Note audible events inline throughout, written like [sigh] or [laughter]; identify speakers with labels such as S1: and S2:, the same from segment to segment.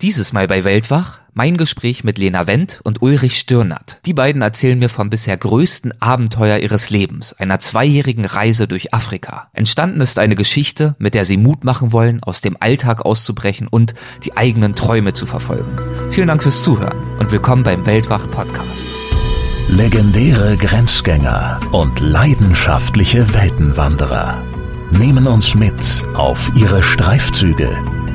S1: Dieses Mal bei Weltwach mein Gespräch mit Lena Wendt und Ulrich Stirnert. Die beiden erzählen mir vom bisher größten Abenteuer ihres Lebens, einer zweijährigen Reise durch Afrika. Entstanden ist eine Geschichte, mit der sie Mut machen wollen, aus dem Alltag auszubrechen und die eigenen Träume zu verfolgen. Vielen Dank fürs Zuhören und willkommen beim Weltwach Podcast.
S2: Legendäre Grenzgänger und leidenschaftliche Weltenwanderer nehmen uns mit auf ihre Streifzüge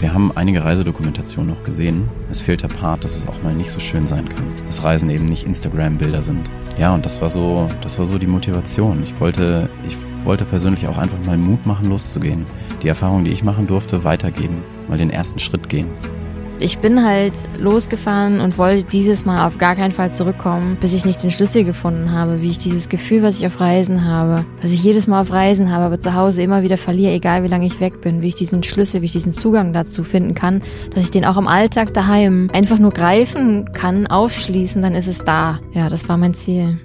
S3: Wir haben einige Reisedokumentationen noch gesehen. Es fehlt der Part, dass es auch mal nicht so schön sein kann. Dass Reisen eben nicht Instagram-Bilder sind. Ja, und das war so, das war so die Motivation. Ich wollte, ich wollte persönlich auch einfach mal Mut machen, loszugehen. Die Erfahrung, die ich machen durfte, weitergeben. Mal den ersten Schritt gehen.
S4: Ich bin halt losgefahren und wollte dieses Mal auf gar keinen Fall zurückkommen, bis ich nicht den Schlüssel gefunden habe, wie ich dieses Gefühl, was ich auf Reisen habe, was ich jedes Mal auf Reisen habe, aber zu Hause immer wieder verliere, egal wie lange ich weg bin, wie ich diesen Schlüssel, wie ich diesen Zugang dazu finden kann, dass ich den auch im Alltag daheim einfach nur greifen kann, aufschließen, dann ist es da. Ja, das war mein Ziel.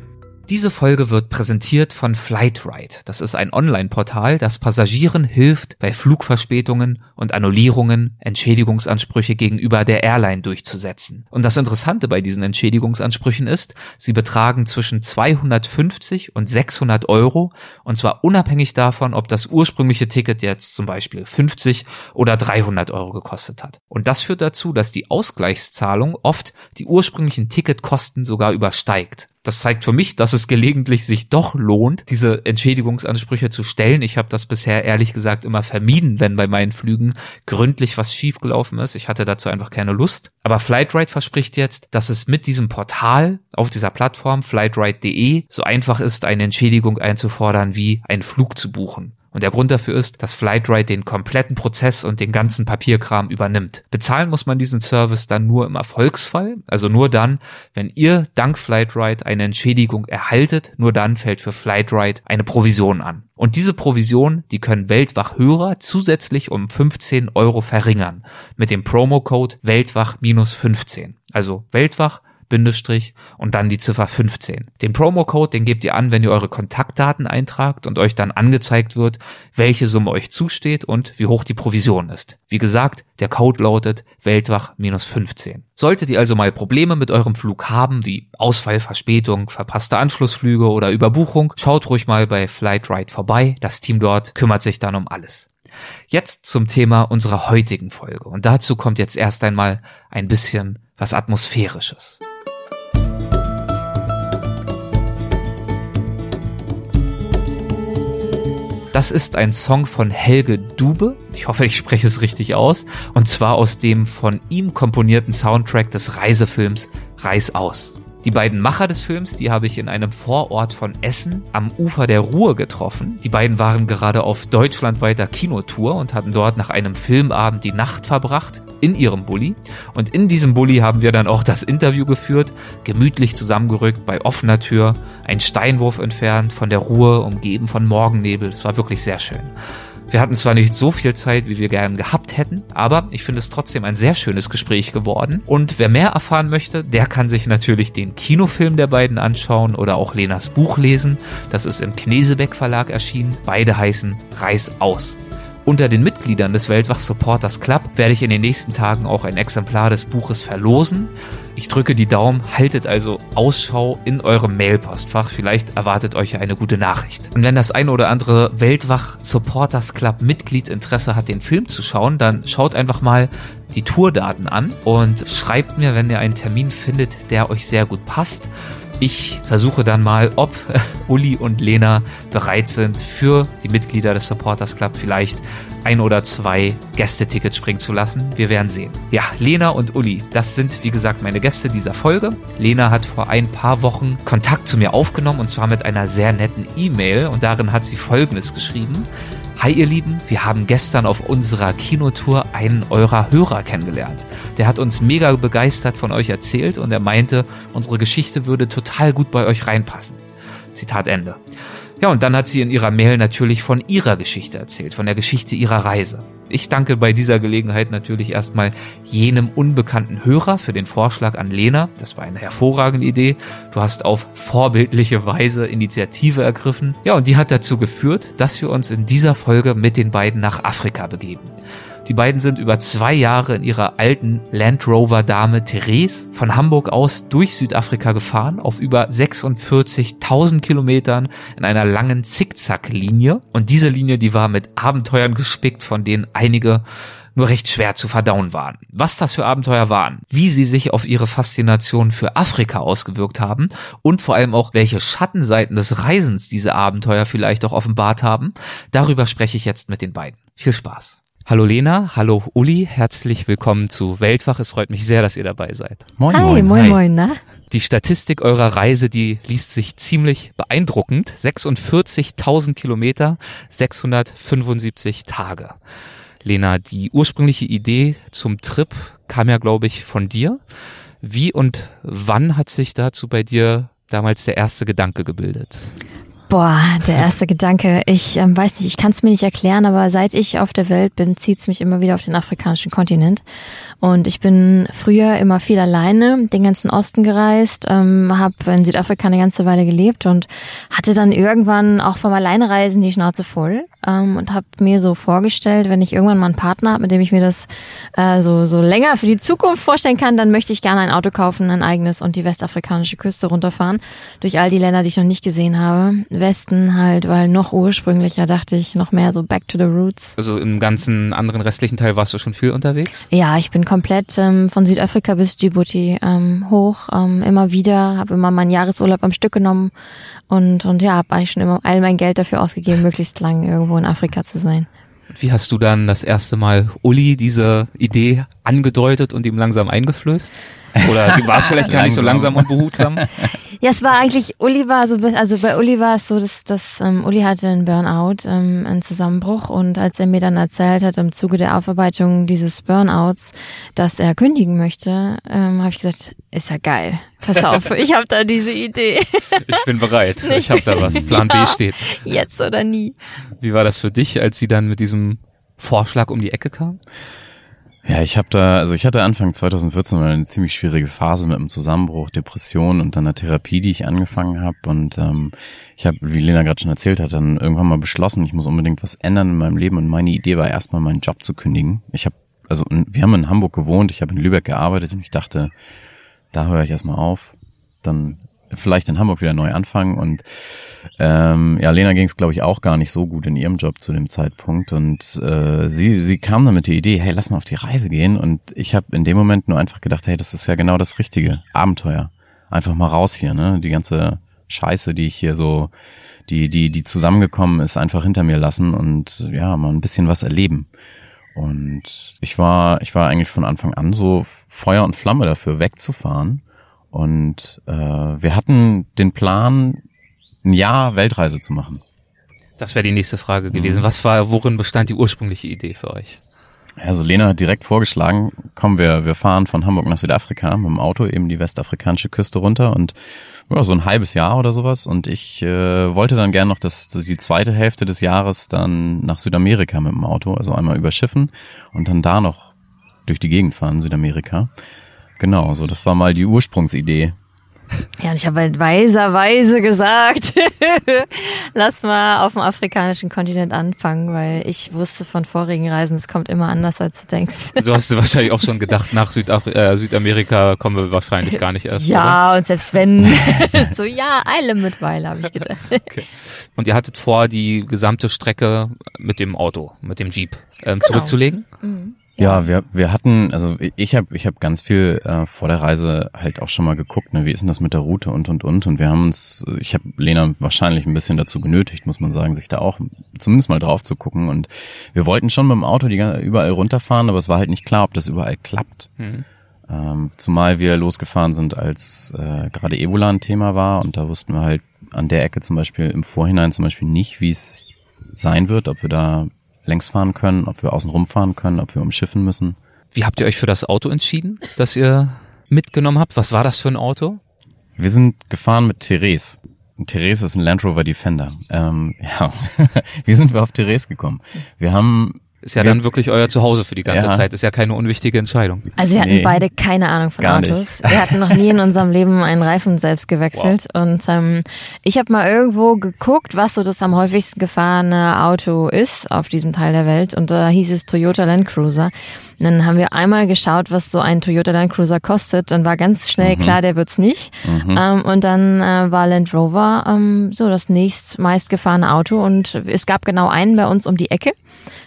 S1: Diese Folge wird präsentiert von Flightride. Das ist ein Online-Portal, das Passagieren hilft, bei Flugverspätungen und Annullierungen Entschädigungsansprüche gegenüber der Airline durchzusetzen. Und das Interessante bei diesen Entschädigungsansprüchen ist, sie betragen zwischen 250 und 600 Euro und zwar unabhängig davon, ob das ursprüngliche Ticket jetzt zum Beispiel 50 oder 300 Euro gekostet hat. Und das führt dazu, dass die Ausgleichszahlung oft die ursprünglichen Ticketkosten sogar übersteigt. Das zeigt für mich, dass es gelegentlich sich doch lohnt, diese Entschädigungsansprüche zu stellen. Ich habe das bisher ehrlich gesagt immer vermieden, wenn bei meinen Flügen gründlich was schiefgelaufen ist. Ich hatte dazu einfach keine Lust. Aber Flightride verspricht jetzt, dass es mit diesem Portal auf dieser Plattform flightride.de so einfach ist, eine Entschädigung einzufordern, wie einen Flug zu buchen. Und der Grund dafür ist, dass Flightride den kompletten Prozess und den ganzen Papierkram übernimmt. Bezahlen muss man diesen Service dann nur im Erfolgsfall, also nur dann, wenn ihr dank Flightride eine Entschädigung erhaltet, nur dann fällt für Flightride eine Provision an. Und diese Provision, die können Weltwach-Hörer zusätzlich um 15 Euro verringern mit dem Promocode Weltwach-15. Also Weltwach Bindestrich und dann die Ziffer 15. Den Promocode, den gebt ihr an, wenn ihr eure Kontaktdaten eintragt und euch dann angezeigt wird, welche Summe euch zusteht und wie hoch die Provision ist. Wie gesagt, der Code lautet Weltwach-15. Solltet ihr also mal Probleme mit eurem Flug haben, wie Ausfall, Verspätung, verpasste Anschlussflüge oder Überbuchung, schaut ruhig mal bei Flightride vorbei. Das Team dort kümmert sich dann um alles. Jetzt zum Thema unserer heutigen Folge. Und dazu kommt jetzt erst einmal ein bisschen was Atmosphärisches. Das ist ein Song von Helge Dube. Ich hoffe, ich spreche es richtig aus. Und zwar aus dem von ihm komponierten Soundtrack des Reisefilms Reis aus. Die beiden Macher des Films, die habe ich in einem Vorort von Essen am Ufer der Ruhr getroffen. Die beiden waren gerade auf deutschlandweiter Kinotour und hatten dort nach einem Filmabend die Nacht verbracht in ihrem Bulli. Und in diesem Bulli haben wir dann auch das Interview geführt, gemütlich zusammengerückt bei offener Tür, ein Steinwurf entfernt von der Ruhr, umgeben von Morgennebel. Es war wirklich sehr schön. Wir hatten zwar nicht so viel Zeit, wie wir gern gehabt hätten, aber ich finde es trotzdem ein sehr schönes Gespräch geworden. Und wer mehr erfahren möchte, der kann sich natürlich den Kinofilm der beiden anschauen oder auch Lenas Buch lesen. Das ist im Knesebeck Verlag erschienen. Beide heißen Reis aus. Unter den Mitgliedern des Weltwach Supporters Club werde ich in den nächsten Tagen auch ein Exemplar des Buches verlosen. Ich drücke die Daumen, haltet also Ausschau in eurem Mailpostfach. Vielleicht erwartet euch eine gute Nachricht. Und wenn das ein oder andere Weltwach Supporters Club Mitglied Interesse hat, den Film zu schauen, dann schaut einfach mal die Tourdaten an und schreibt mir, wenn ihr einen Termin findet, der euch sehr gut passt. Ich versuche dann mal, ob [laughs] Uli und Lena bereit sind, für die Mitglieder des Supporters Club vielleicht ein oder zwei Gästetickets springen zu lassen. Wir werden sehen. Ja, Lena und Uli, das sind wie gesagt meine Gäste dieser Folge. Lena hat vor ein paar Wochen Kontakt zu mir aufgenommen und zwar mit einer sehr netten E-Mail und darin hat sie Folgendes geschrieben. Hi ihr Lieben, wir haben gestern auf unserer Kinotour einen eurer Hörer kennengelernt. Der hat uns mega begeistert von euch erzählt und er meinte, unsere Geschichte würde total gut bei euch reinpassen. Zitat Ende. Ja, und dann hat sie in ihrer Mail natürlich von ihrer Geschichte erzählt, von der Geschichte ihrer Reise. Ich danke bei dieser Gelegenheit natürlich erstmal jenem unbekannten Hörer für den Vorschlag an Lena. Das war eine hervorragende Idee. Du hast auf vorbildliche Weise Initiative ergriffen. Ja, und die hat dazu geführt, dass wir uns in dieser Folge mit den beiden nach Afrika begeben. Die beiden sind über zwei Jahre in ihrer alten Land Rover Dame Therese von Hamburg aus durch Südafrika gefahren, auf über 46.000 Kilometern in einer langen Zickzack-Linie. Und diese Linie, die war mit Abenteuern gespickt, von denen einige nur recht schwer zu verdauen waren. Was das für Abenteuer waren, wie sie sich auf ihre Faszination für Afrika ausgewirkt haben und vor allem auch welche Schattenseiten des Reisens diese Abenteuer vielleicht auch offenbart haben, darüber spreche ich jetzt mit den beiden. Viel Spaß. Hallo Lena, hallo Uli, herzlich willkommen zu Weltwach. Es freut mich sehr, dass ihr dabei seid.
S4: Moin, Hi, moin, moin, moin, na?
S1: Die Statistik eurer Reise, die liest sich ziemlich beeindruckend. 46.000 Kilometer, 675 Tage. Lena, die ursprüngliche Idee zum Trip kam ja, glaube ich, von dir. Wie und wann hat sich dazu bei dir damals der erste Gedanke gebildet?
S4: Boah, der erste Gedanke. Ich ähm, weiß nicht, ich kann es mir nicht erklären, aber seit ich auf der Welt bin, zieht es mich immer wieder auf den afrikanischen Kontinent. Und ich bin früher immer viel alleine, den ganzen Osten gereist, ähm, habe in Südafrika eine ganze Weile gelebt und hatte dann irgendwann auch vom Alleinereisen die Schnauze voll ähm, und habe mir so vorgestellt, wenn ich irgendwann mal einen Partner habe, mit dem ich mir das äh, so, so länger für die Zukunft vorstellen kann, dann möchte ich gerne ein Auto kaufen, ein eigenes und die westafrikanische Küste runterfahren, durch all die Länder, die ich noch nicht gesehen habe. Westen halt, weil noch ursprünglicher dachte ich, noch mehr so back to the roots.
S1: Also im ganzen anderen restlichen Teil warst du schon viel unterwegs?
S4: Ja, ich bin komplett ähm, von Südafrika bis Djibouti ähm, hoch, ähm, immer wieder, habe immer meinen Jahresurlaub am Stück genommen und, und ja, habe eigentlich schon immer all mein Geld dafür ausgegeben, möglichst lang irgendwo in Afrika zu sein.
S1: Wie hast du dann das erste Mal Uli diese Idee angedeutet und ihm langsam eingeflößt? [laughs] Oder war es vielleicht gar nicht so langsam und behutsam? [laughs]
S4: Ja, es war eigentlich, Uli war so, also bei Uli war es so, dass, dass ähm, Uli hatte einen Burnout, ähm, einen Zusammenbruch und als er mir dann erzählt hat im Zuge der Aufarbeitung dieses Burnouts, dass er kündigen möchte, ähm, habe ich gesagt, ist ja geil. Pass auf, [laughs] ich habe da diese Idee.
S1: Ich bin bereit. Ich habe da was. Plan B steht.
S4: Jetzt oder nie.
S1: Wie war das für dich, als sie dann mit diesem Vorschlag um die Ecke kam?
S3: Ja, ich habe da, also ich hatte Anfang 2014 eine ziemlich schwierige Phase mit einem Zusammenbruch, Depression und dann einer Therapie, die ich angefangen habe. Und ähm, ich habe, wie Lena gerade schon erzählt hat, dann irgendwann mal beschlossen, ich muss unbedingt was ändern in meinem Leben. Und meine Idee war erstmal meinen Job zu kündigen. Ich habe, also wir haben in Hamburg gewohnt, ich habe in Lübeck gearbeitet und ich dachte, da höre ich erstmal auf. Dann vielleicht in Hamburg wieder neu anfangen. Und ähm, ja, Lena ging es, glaube ich, auch gar nicht so gut in ihrem Job zu dem Zeitpunkt. Und äh, sie, sie kam dann mit der Idee, hey, lass mal auf die Reise gehen. Und ich habe in dem Moment nur einfach gedacht, hey, das ist ja genau das Richtige. Abenteuer. Einfach mal raus hier, ne? Die ganze Scheiße, die ich hier so, die, die, die zusammengekommen ist, einfach hinter mir lassen und ja, mal ein bisschen was erleben. Und ich war, ich war eigentlich von Anfang an so Feuer und Flamme dafür, wegzufahren und äh, wir hatten den Plan, ein Jahr Weltreise zu machen.
S1: Das wäre die nächste Frage gewesen. Mhm. Was war, worin bestand die ursprüngliche Idee für euch?
S3: Also Lena hat direkt vorgeschlagen, kommen wir, wir fahren von Hamburg nach Südafrika mit dem Auto eben die westafrikanische Küste runter und ja, so ein halbes Jahr oder sowas. Und ich äh, wollte dann gern noch das, die zweite Hälfte des Jahres dann nach Südamerika mit dem Auto, also einmal über Schiffen und dann da noch durch die Gegend fahren, Südamerika. Genau, so das war mal die Ursprungsidee.
S4: Ja, und ich habe halt weiserweise gesagt, [laughs] lass mal auf dem afrikanischen Kontinent anfangen, weil ich wusste von vorigen Reisen, es kommt immer anders, als du denkst. [laughs]
S1: Du hast wahrscheinlich auch schon gedacht, nach Südafri äh, Südamerika kommen wir wahrscheinlich gar nicht erst.
S4: Ja, oder? und selbst wenn, [laughs] so ja, Eile mit Weile, habe ich gedacht. Okay.
S1: Und ihr hattet vor, die gesamte Strecke mit dem Auto, mit dem Jeep ähm, genau. zurückzulegen? Mhm.
S3: Ja, wir, wir hatten, also ich habe ich hab ganz viel äh, vor der Reise halt auch schon mal geguckt, ne, wie ist denn das mit der Route und und und und wir haben uns, ich habe Lena wahrscheinlich ein bisschen dazu genötigt, muss man sagen, sich da auch zumindest mal drauf zu gucken und wir wollten schon mit dem Auto die, überall runterfahren, aber es war halt nicht klar, ob das überall klappt. Mhm. Ähm, zumal wir losgefahren sind, als äh, gerade Ebola ein Thema war und da wussten wir halt an der Ecke zum Beispiel im Vorhinein zum Beispiel nicht, wie es sein wird, ob wir da längs fahren können, ob wir außen rumfahren können, ob wir umschiffen müssen.
S1: Wie habt ihr euch für das Auto entschieden, das ihr mitgenommen habt? Was war das für ein Auto?
S3: Wir sind gefahren mit Therese. Therese ist ein Land Rover Defender. Ähm, [laughs] ja, wie sind wir auf Therese gekommen? Wir haben
S1: ist ja dann wirklich euer Zuhause für die ganze
S3: Ja.
S1: Zeit. Ist ja keine unwichtige Entscheidung.
S4: Also wir hatten
S3: Nee.
S4: beide keine Ahnung von
S3: Gar
S4: Autos. Wir hatten noch nie in unserem Leben einen Reifen selbst gewechselt. Und ähm, ich habe mal irgendwo geguckt, was so das am häufigsten gefahrene Auto ist auf diesem Teil der Welt. Und da hieß es Toyota Land Cruiser. Und dann haben wir einmal geschaut, was so ein Toyota Land Cruiser kostet. Dann war ganz schnell klar, der wird's nicht. Ähm, und dann äh, war Land Rover ähm, so das nächst meistgefahrene Auto. Und es gab genau einen bei uns um die Ecke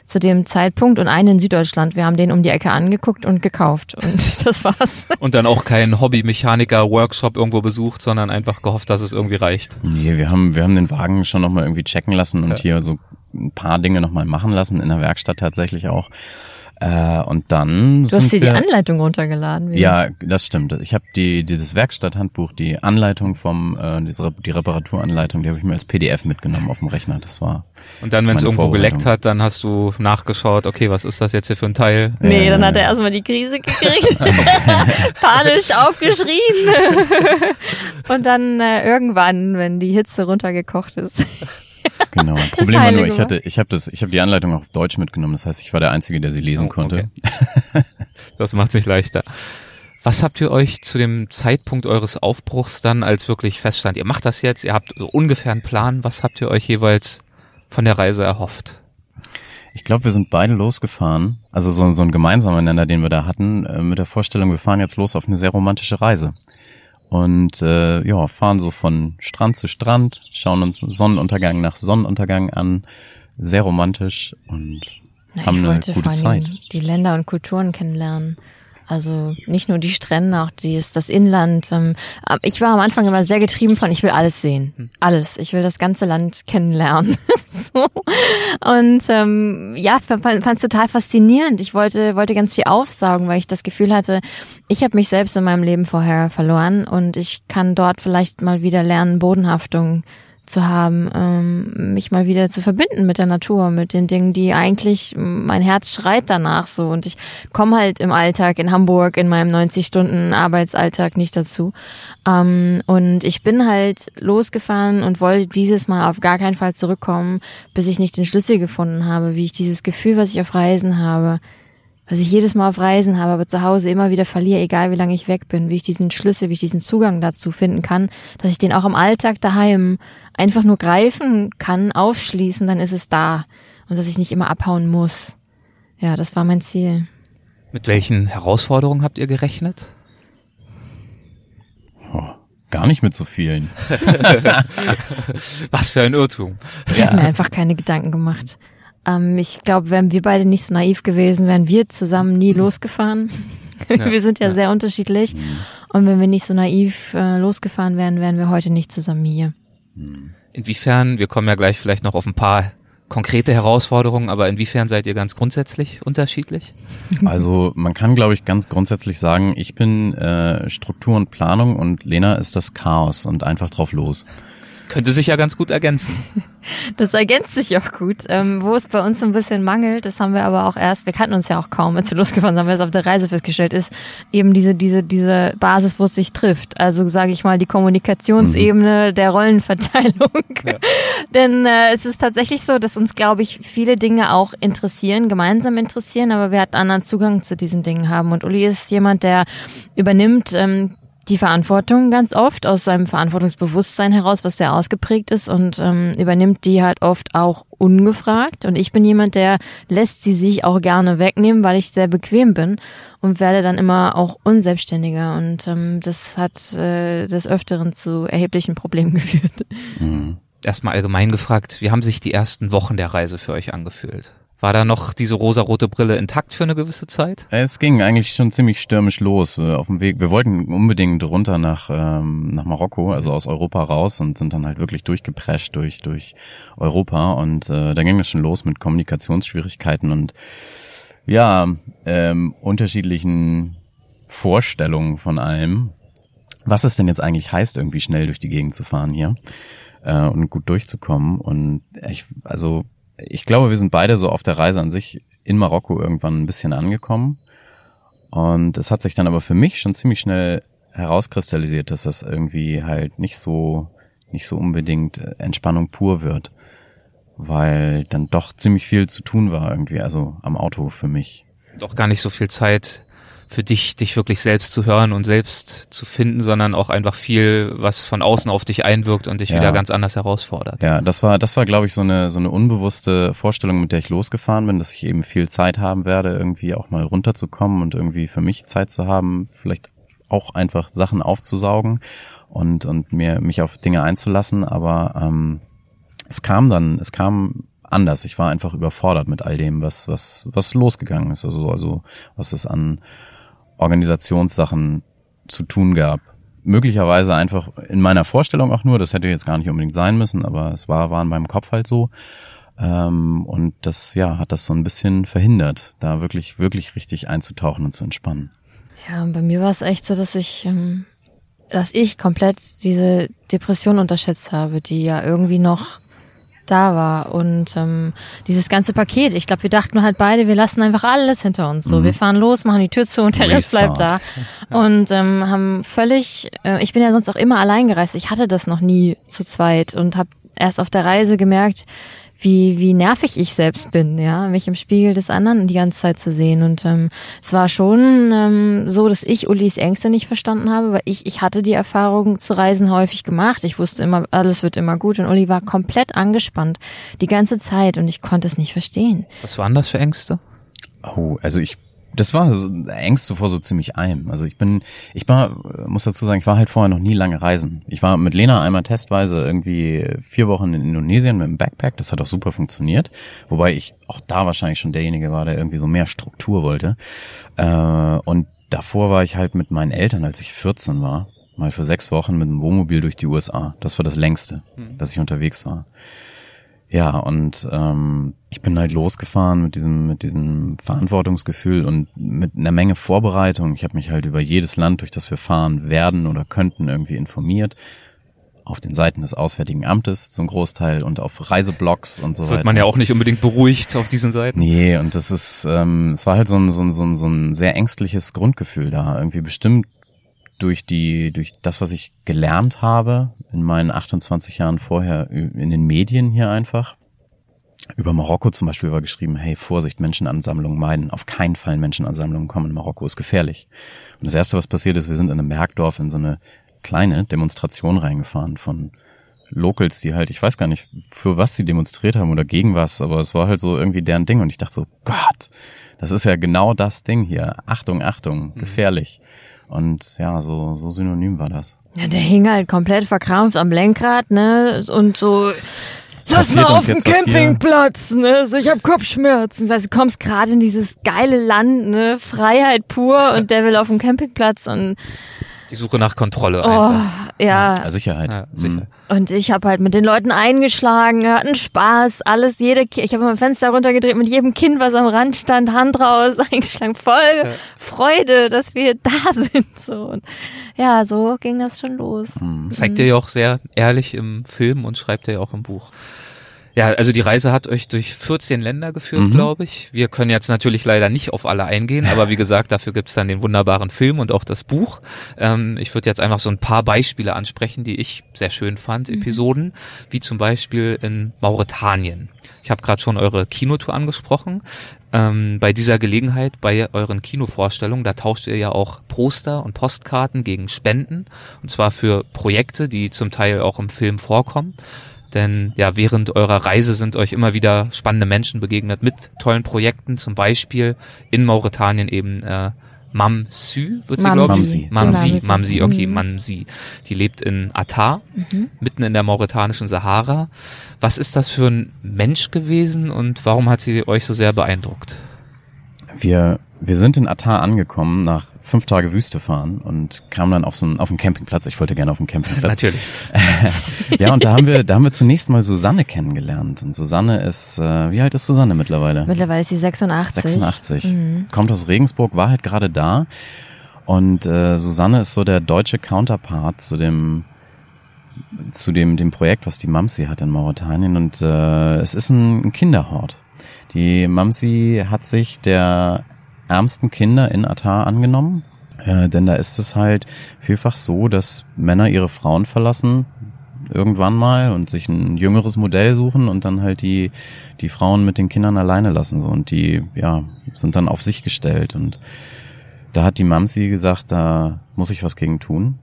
S4: zu dem Zeitpunkt und einen in Süddeutschland. Wir haben den um die Ecke angeguckt und gekauft und [laughs] das war's.
S1: Und dann auch kein Hobby-Mechaniker-Workshop irgendwo besucht, sondern einfach gehofft, dass es irgendwie reicht.
S3: Nee, wir haben, wir haben den Wagen schon nochmal irgendwie checken lassen und hier so ein paar Dinge nochmal machen lassen, in der Werkstatt tatsächlich auch. Äh, und dann
S4: Du hast dir die Anleitung runtergeladen. wie-
S3: Ja, das stimmt. Ich habe die dieses Werkstatthandbuch, die Anleitung vom äh, diese, die Reparaturanleitung, die habe ich mir als PDF mitgenommen auf dem Rechner. Das war
S1: Und dann, wenn es irgendwo geleckt hat, dann hast du nachgeschaut, okay, was ist das jetzt hier für ein Teil?
S4: Nee,
S3: Ja,
S4: dann hat er erstmal die Krise gekriegt, [laughs] panisch aufgeschrien [laughs] und dann äh, irgendwann, wenn die Hitze runtergekocht ist.
S3: Genau. Problem war nur, ich hatte, ich habe das, ich habe die Anleitung auf Deutsch mitgenommen. Das heißt, ich war der Einzige, der sie lesen
S1: Oh,
S3: konnte.
S1: Das macht sich leichter. Was habt ihr euch zu dem Zeitpunkt eures Aufbruchs dann, als wirklich feststand, ihr macht das jetzt, ihr habt so ungefähr einen Plan, was habt ihr euch jeweils von der Reise erhofft?
S3: Ich glaube, wir sind beide losgefahren. Also so, so ein gemeinsamer Nenner, den wir da hatten, äh, mit der Vorstellung, wir fahren jetzt los auf eine sehr romantische Reise. Und äh, ja, fahren so von Strand zu Strand, schauen uns Sonnenuntergang nach Sonnenuntergang an, sehr romantisch und
S4: Na,
S3: haben
S4: ich
S3: eine gute Zeit.
S4: die Länder und Kulturen kennenlernen. Also nicht nur die Strände, auch die, das Inland. Ähm, ich war am Anfang immer sehr getrieben von, ich will alles sehen. Alles. Ich will das ganze Land kennenlernen. [laughs] so. Und ähm, ja, fand es total faszinierend. Ich wollte, wollte ganz viel aufsaugen, weil ich das Gefühl hatte, ich habe mich selbst in meinem Leben vorher verloren und ich kann dort vielleicht mal wieder lernen, Bodenhaftung zu haben, ähm, mich mal wieder zu verbinden mit der Natur, mit den Dingen, die eigentlich mein Herz schreit danach so. Und ich komme halt im Alltag in Hamburg in meinem 90 Stunden Arbeitsalltag nicht dazu. Ähm, und ich bin halt losgefahren und wollte dieses Mal auf gar keinen Fall zurückkommen, bis ich nicht den Schlüssel gefunden habe, wie ich dieses Gefühl, was ich auf Reisen habe, was ich jedes Mal auf Reisen habe, aber zu Hause immer wieder verliere, egal wie lange ich weg bin, wie ich diesen Schlüssel, wie ich diesen Zugang dazu finden kann, dass ich den auch im Alltag daheim einfach nur greifen kann, aufschließen, dann ist es da. Und dass ich nicht immer abhauen muss. Ja, das war mein Ziel.
S1: Mit welchen Herausforderungen habt ihr gerechnet?
S3: Oh, gar nicht mit so vielen. [laughs]
S1: Was für ein Irrtum.
S4: Ich habe mir einfach keine Gedanken gemacht. Ähm, ich glaube, wären wir beide nicht so naiv gewesen, wären wir zusammen nie losgefahren. [laughs] wir sind ja, sehr unterschiedlich. Und wenn wir nicht so naiv äh, losgefahren wären, wären wir heute nicht zusammen hier.
S1: Inwiefern, wir kommen ja gleich vielleicht noch auf ein paar konkrete Herausforderungen, aber inwiefern seid ihr ganz grundsätzlich unterschiedlich?
S3: Also man kann, glaube ich, ganz grundsätzlich sagen, ich bin äh, Struktur und Planung und Lena ist das Chaos und einfach drauf los.
S1: Könnte sich ja ganz gut ergänzen. [laughs]
S4: Das ergänzt sich auch gut. Ähm, wo es bei uns ein bisschen mangelt, das haben wir aber auch erst, wir kannten uns ja auch kaum, als wir [laughs] losgefahren sind, haben wir es auf der Reise festgestellt, ist eben diese, diese, diese Basis, wo es sich trifft. Also sage ich mal, die Kommunikationsebene der Rollenverteilung. [laughs] Denn äh, es ist tatsächlich so, dass uns, glaube ich, viele Dinge auch interessieren, gemeinsam interessieren, aber wir hatten anderen Zugang zu diesen Dingen haben. Und Uli ist jemand, der übernimmt ähm, die Verantwortung ganz oft aus seinem Verantwortungsbewusstsein heraus, was sehr ausgeprägt ist und ähm, übernimmt die halt oft auch ungefragt. Und ich bin jemand, der lässt sie sich auch gerne wegnehmen, weil ich sehr bequem bin und werde dann immer auch unselbstständiger. Und ähm, das hat äh, des Öfteren zu erheblichen Problemen [laughs] geführt.
S1: Erstmal allgemein gefragt, wie haben sich die ersten Wochen der Reise für euch angefühlt? War da noch diese rosarote Brille intakt für eine gewisse Zeit?
S3: Es ging eigentlich schon ziemlich stürmisch los äh, auf dem Weg. Wir wollten unbedingt runter nach ähm, nach Marokko, also aus Europa raus und sind dann halt wirklich durchgeprescht durch durch Europa und äh, da ging es schon los mit Kommunikationsschwierigkeiten und ja ähm, unterschiedlichen Vorstellungen von allem. Was es denn jetzt eigentlich heißt, irgendwie schnell durch die Gegend zu fahren hier äh, und gut durchzukommen und ich also ich glaube, wir sind beide so auf der Reise an sich in Marokko irgendwann ein bisschen angekommen. Und es hat sich dann aber für mich schon ziemlich schnell herauskristallisiert, dass das irgendwie halt nicht so nicht so unbedingt äh, Entspannung pur wird, weil dann doch ziemlich viel zu tun war irgendwie, also am Auto für mich.
S1: Doch gar nicht so viel Zeit für dich, dich wirklich selbst zu hören und selbst zu finden, sondern auch einfach viel, was von außen auf dich einwirkt und dich
S3: Ja.
S1: wieder ganz anders herausfordert.
S3: Ja, das war, das war, glaube ich, so eine, so eine unbewusste Vorstellung, mit der ich losgefahren bin, dass ich eben viel Zeit haben werde, irgendwie auch mal runterzukommen und irgendwie für mich Zeit zu haben, vielleicht auch einfach Sachen aufzusaugen und, und mir, mich auf Dinge einzulassen, aber ähm, es kam dann, es kam anders. Ich war einfach überfordert mit all dem, was, was, was losgegangen ist. Also, also was es an Organisationssachen zu tun gab. Möglicherweise einfach in meiner Vorstellung auch nur, das hätte jetzt gar nicht unbedingt sein müssen, aber es war, war in meinem Kopf halt so. Ähm, und das, ja, hat das so ein bisschen verhindert, da wirklich, wirklich richtig einzutauchen und zu entspannen.
S4: Ja, bei mir war es echt so, dass ich, ähm, dass ich komplett diese Depression unterschätzt habe, die ja irgendwie noch da war und ähm, dieses ganze Paket. Ich glaube, wir dachten halt beide, wir lassen einfach alles hinter uns. So, wir fahren los, machen die Tür zu und der Rest bleibt da. Und ähm, haben völlig. Äh, ich bin ja sonst auch immer allein gereist. Ich hatte das noch nie zu zweit und habe erst auf der Reise gemerkt, wie, wie nervig ich selbst bin, ja, mich im Spiegel des anderen die ganze Zeit zu sehen. Und ähm, es war schon ähm, so, dass ich Ulis Ängste nicht verstanden habe, weil ich, ich hatte die Erfahrung zu reisen häufig gemacht. Ich wusste immer, alles wird immer gut und Uli war komplett angespannt die ganze Zeit und ich konnte es nicht verstehen.
S1: Was waren das für Ängste?
S3: Oh, also ich, das war so Ängste vor so ziemlich allem. Also ich bin, ich war, muss dazu sagen, ich war halt vorher noch nie lange reisen. Ich war mit Lena einmal testweise irgendwie vier Wochen in Indonesien mit dem Backpack. Das hat auch super funktioniert. Wobei ich auch da wahrscheinlich schon derjenige war, der irgendwie so mehr Struktur wollte. Äh, und davor war ich halt mit meinen Eltern, als ich 14 war, mal für sechs Wochen mit dem Wohnmobil durch die USA. Das war das längste, dass ich unterwegs war. Ja, und ähm, ich bin halt losgefahren mit diesem, mit diesem Verantwortungsgefühl und mit einer Menge Vorbereitung. Ich habe mich halt über jedes Land, durch das wir fahren werden oder könnten, irgendwie informiert. Auf den Seiten des Auswärtigen Amtes zum Großteil und auf Reiseblogs und so weiter.
S1: Wird man ja auch nicht unbedingt beruhigt auf diesen Seiten.
S3: Nee, und das ist, ähm, es war halt so ein, so, ein, so, ein, so ein sehr ängstliches Grundgefühl da. Irgendwie bestimmt durch die, durch das, was ich gelernt habe in meinen 28 Jahren vorher in den Medien hier einfach. Über Marokko zum Beispiel war geschrieben, hey, Vorsicht, Menschenansammlungen meiden. Auf keinen Fall Menschenansammlungen kommen. Marokko ist gefährlich. Und das erste, was passiert ist, wir sind in einem Bergdorf in so eine kleine Demonstration reingefahren von Locals, die halt, ich weiß gar nicht, für was sie demonstriert haben oder gegen was, aber es war halt so irgendwie deren Ding und ich dachte so, Gott, das ist ja genau das Ding hier. Achtung, Achtung, gefährlich. Und ja, so, so synonym war das.
S4: Ja, der hing halt komplett verkrampft am Lenkrad, ne? Und so. Lass mal auf
S3: hier?
S4: Campingplatz, ne? So, ich hab Kopfschmerzen. Also, du kommst gerade in dieses geile Land, ne? Freiheit pur und der will auf dem Campingplatz und
S1: Die Suche nach Kontrolle
S4: oh,
S1: einfach.
S4: ja.
S3: Ja, Sicherheit.
S1: Ja, sicher.
S3: Mhm.
S4: Und ich habe halt mit den Leuten eingeschlagen, wir hatten Spaß, alles, jede, ich habe mein Fenster runtergedreht, mit jedem Kind, was am Rand stand, Hand raus, [laughs] eingeschlagen, voll Freude, dass wir da [laughs] sind, so. Und ja, so ging das schon los.
S1: Zeigt ihr ja auch sehr ehrlich im Film und schreibt ihr ja auch im Buch. Ja, also die Reise hat euch durch 14 Länder geführt,
S3: Mhm.
S1: glaube ich. Wir können jetzt natürlich leider nicht auf alle eingehen, aber wie gesagt, dafür gibt's dann den wunderbaren Film und auch das Buch. Ähm, ich würde jetzt einfach so ein paar Beispiele ansprechen, die ich sehr schön fand, Episoden, wie zum Beispiel in Mauretanien. Ich habe gerade schon eure Kinotour angesprochen. Ähm, bei dieser Gelegenheit, bei euren Kinovorstellungen, da tauscht ihr ja auch Poster und Postkarten gegen Spenden. Und zwar für Projekte, die zum Teil auch im Film vorkommen. Denn ja, während eurer Reise sind euch immer wieder spannende Menschen begegnet mit tollen Projekten. Zum Beispiel in Mauretanien eben äh, Mam Sü, wird sie, glaube ich?
S3: Mamsi.
S1: Mamsi,
S4: Mamsi.
S1: Mamsi, okay,
S4: Mhm.
S1: Mamsi. Die lebt in Atar, mitten in der mauretanischen Sahara. Was ist das für ein Mensch gewesen und warum hat sie euch so sehr beeindruckt?
S3: Wir, wir sind in Atar angekommen nach fünf Tage Wüste fahren und kamen dann auf so einen, auf einen Campingplatz. Ich wollte gerne auf einen Campingplatz.
S1: Natürlich. [laughs]
S3: Ja, und da haben wir, da haben wir zunächst mal Susanne kennengelernt. Und Susanne ist, äh, wie alt ist Susanne mittlerweile?
S4: Mittlerweile ist sie 86.
S3: 86. Kommt aus Regensburg, war halt gerade da. Und äh, Susanne ist so der deutsche Counterpart zu dem zu dem dem Projekt, was die Mamsi hat in Mauretanien. Und äh, es ist ein, ein Kinderhort. Die Mamsi hat sich der ärmsten Kinder in Atar angenommen. Äh, denn da ist es halt vielfach so, dass Männer ihre Frauen verlassen, irgendwann mal und sich ein jüngeres Modell suchen und dann halt die, die Frauen mit den Kindern alleine lassen. So. Und die, ja, sind dann auf sich gestellt. Und da hat die Mamsi gesagt, da muss ich was gegen tun.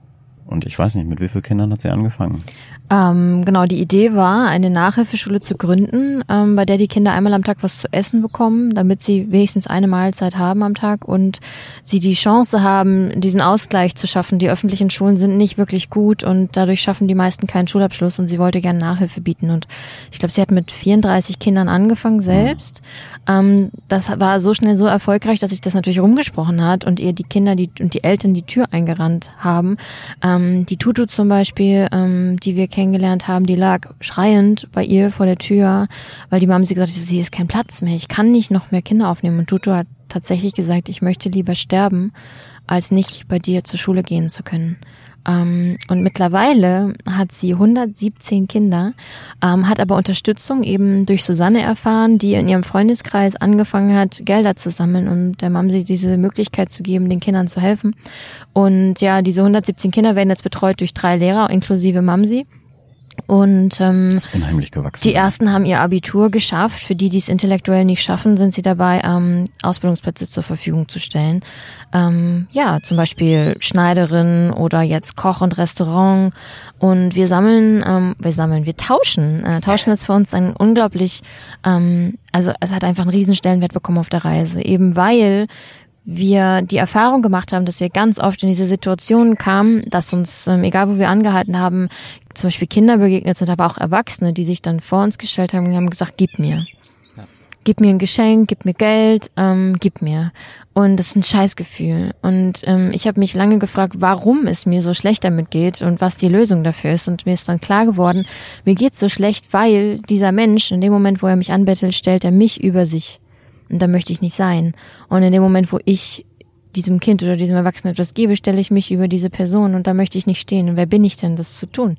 S3: Und ich weiß nicht, mit wie vielen Kindern hat sie angefangen?
S4: Ähm, genau, die Idee war, eine Nachhilfeschule zu gründen, ähm, bei der die Kinder einmal am Tag was zu essen bekommen, damit sie wenigstens eine Mahlzeit haben am Tag und sie die Chance haben, diesen Ausgleich zu schaffen. Die öffentlichen Schulen sind nicht wirklich gut und dadurch schaffen die meisten keinen Schulabschluss und sie wollte gerne Nachhilfe bieten. Und ich glaube, sie hat mit 34 Kindern angefangen selbst. Ähm, das war so schnell so erfolgreich, dass sich das natürlich rumgesprochen hat und ihr die Kinder die, und die Eltern die Tür eingerannt haben. Ähm, die Tutu zum Beispiel, ähm, die wir kennengelernt haben, die lag schreiend bei ihr vor der Tür, weil die Mama sie gesagt hat, sie ist kein Platz mehr, ich kann nicht noch mehr Kinder aufnehmen. Und Tutu hat tatsächlich gesagt, ich möchte lieber sterben, als nicht bei dir zur Schule gehen zu können. Ähm, und mittlerweile hat sie 117 Kinder, ähm, hat aber Unterstützung eben durch Susanne erfahren, die in ihrem Freundeskreis angefangen hat, Gelder zu sammeln und der Mamsi diese Möglichkeit zu geben, den Kindern zu helfen. Und ja, diese 117 Kinder werden jetzt betreut durch drei Lehrer inklusive Mamsi. Und ähm,
S3: Das ist unheimlich gewachsen.
S4: die ersten haben ihr Abitur geschafft. Für die, die es intellektuell nicht schaffen, sind sie dabei, ähm, Ausbildungsplätze zur Verfügung zu stellen. Ähm, ja, zum Beispiel Schneiderin oder jetzt Koch und Restaurant. Und wir sammeln, ähm, wir sammeln, wir tauschen. Äh, tauschen ist für uns ein unglaublich, ähm, also es hat einfach einen riesen Stellenwert bekommen auf der Reise. Eben weil wir die Erfahrung gemacht haben, dass wir ganz oft in diese Situation kamen, dass uns, ähm, egal wo wir angehalten haben, zum Beispiel Kinder begegnet sind, aber auch Erwachsene, die sich dann vor uns gestellt haben und haben gesagt, gib mir. Gib mir ein Geschenk, gib mir Geld, ähm, gib mir. Und das ist ein Scheißgefühl. Und ähm, ich habe mich lange gefragt, warum es mir so schlecht damit geht und was die Lösung dafür ist. Und mir ist dann klar geworden, mir geht's so schlecht, weil dieser Mensch, in dem Moment, wo er mich anbettelt, stellt er mich über sich. Und da möchte ich nicht sein. Und in dem Moment, wo ich diesem Kind oder diesem Erwachsenen etwas gebe, stelle ich mich über diese Person und da möchte ich nicht stehen. Und wer bin ich denn, das zu tun?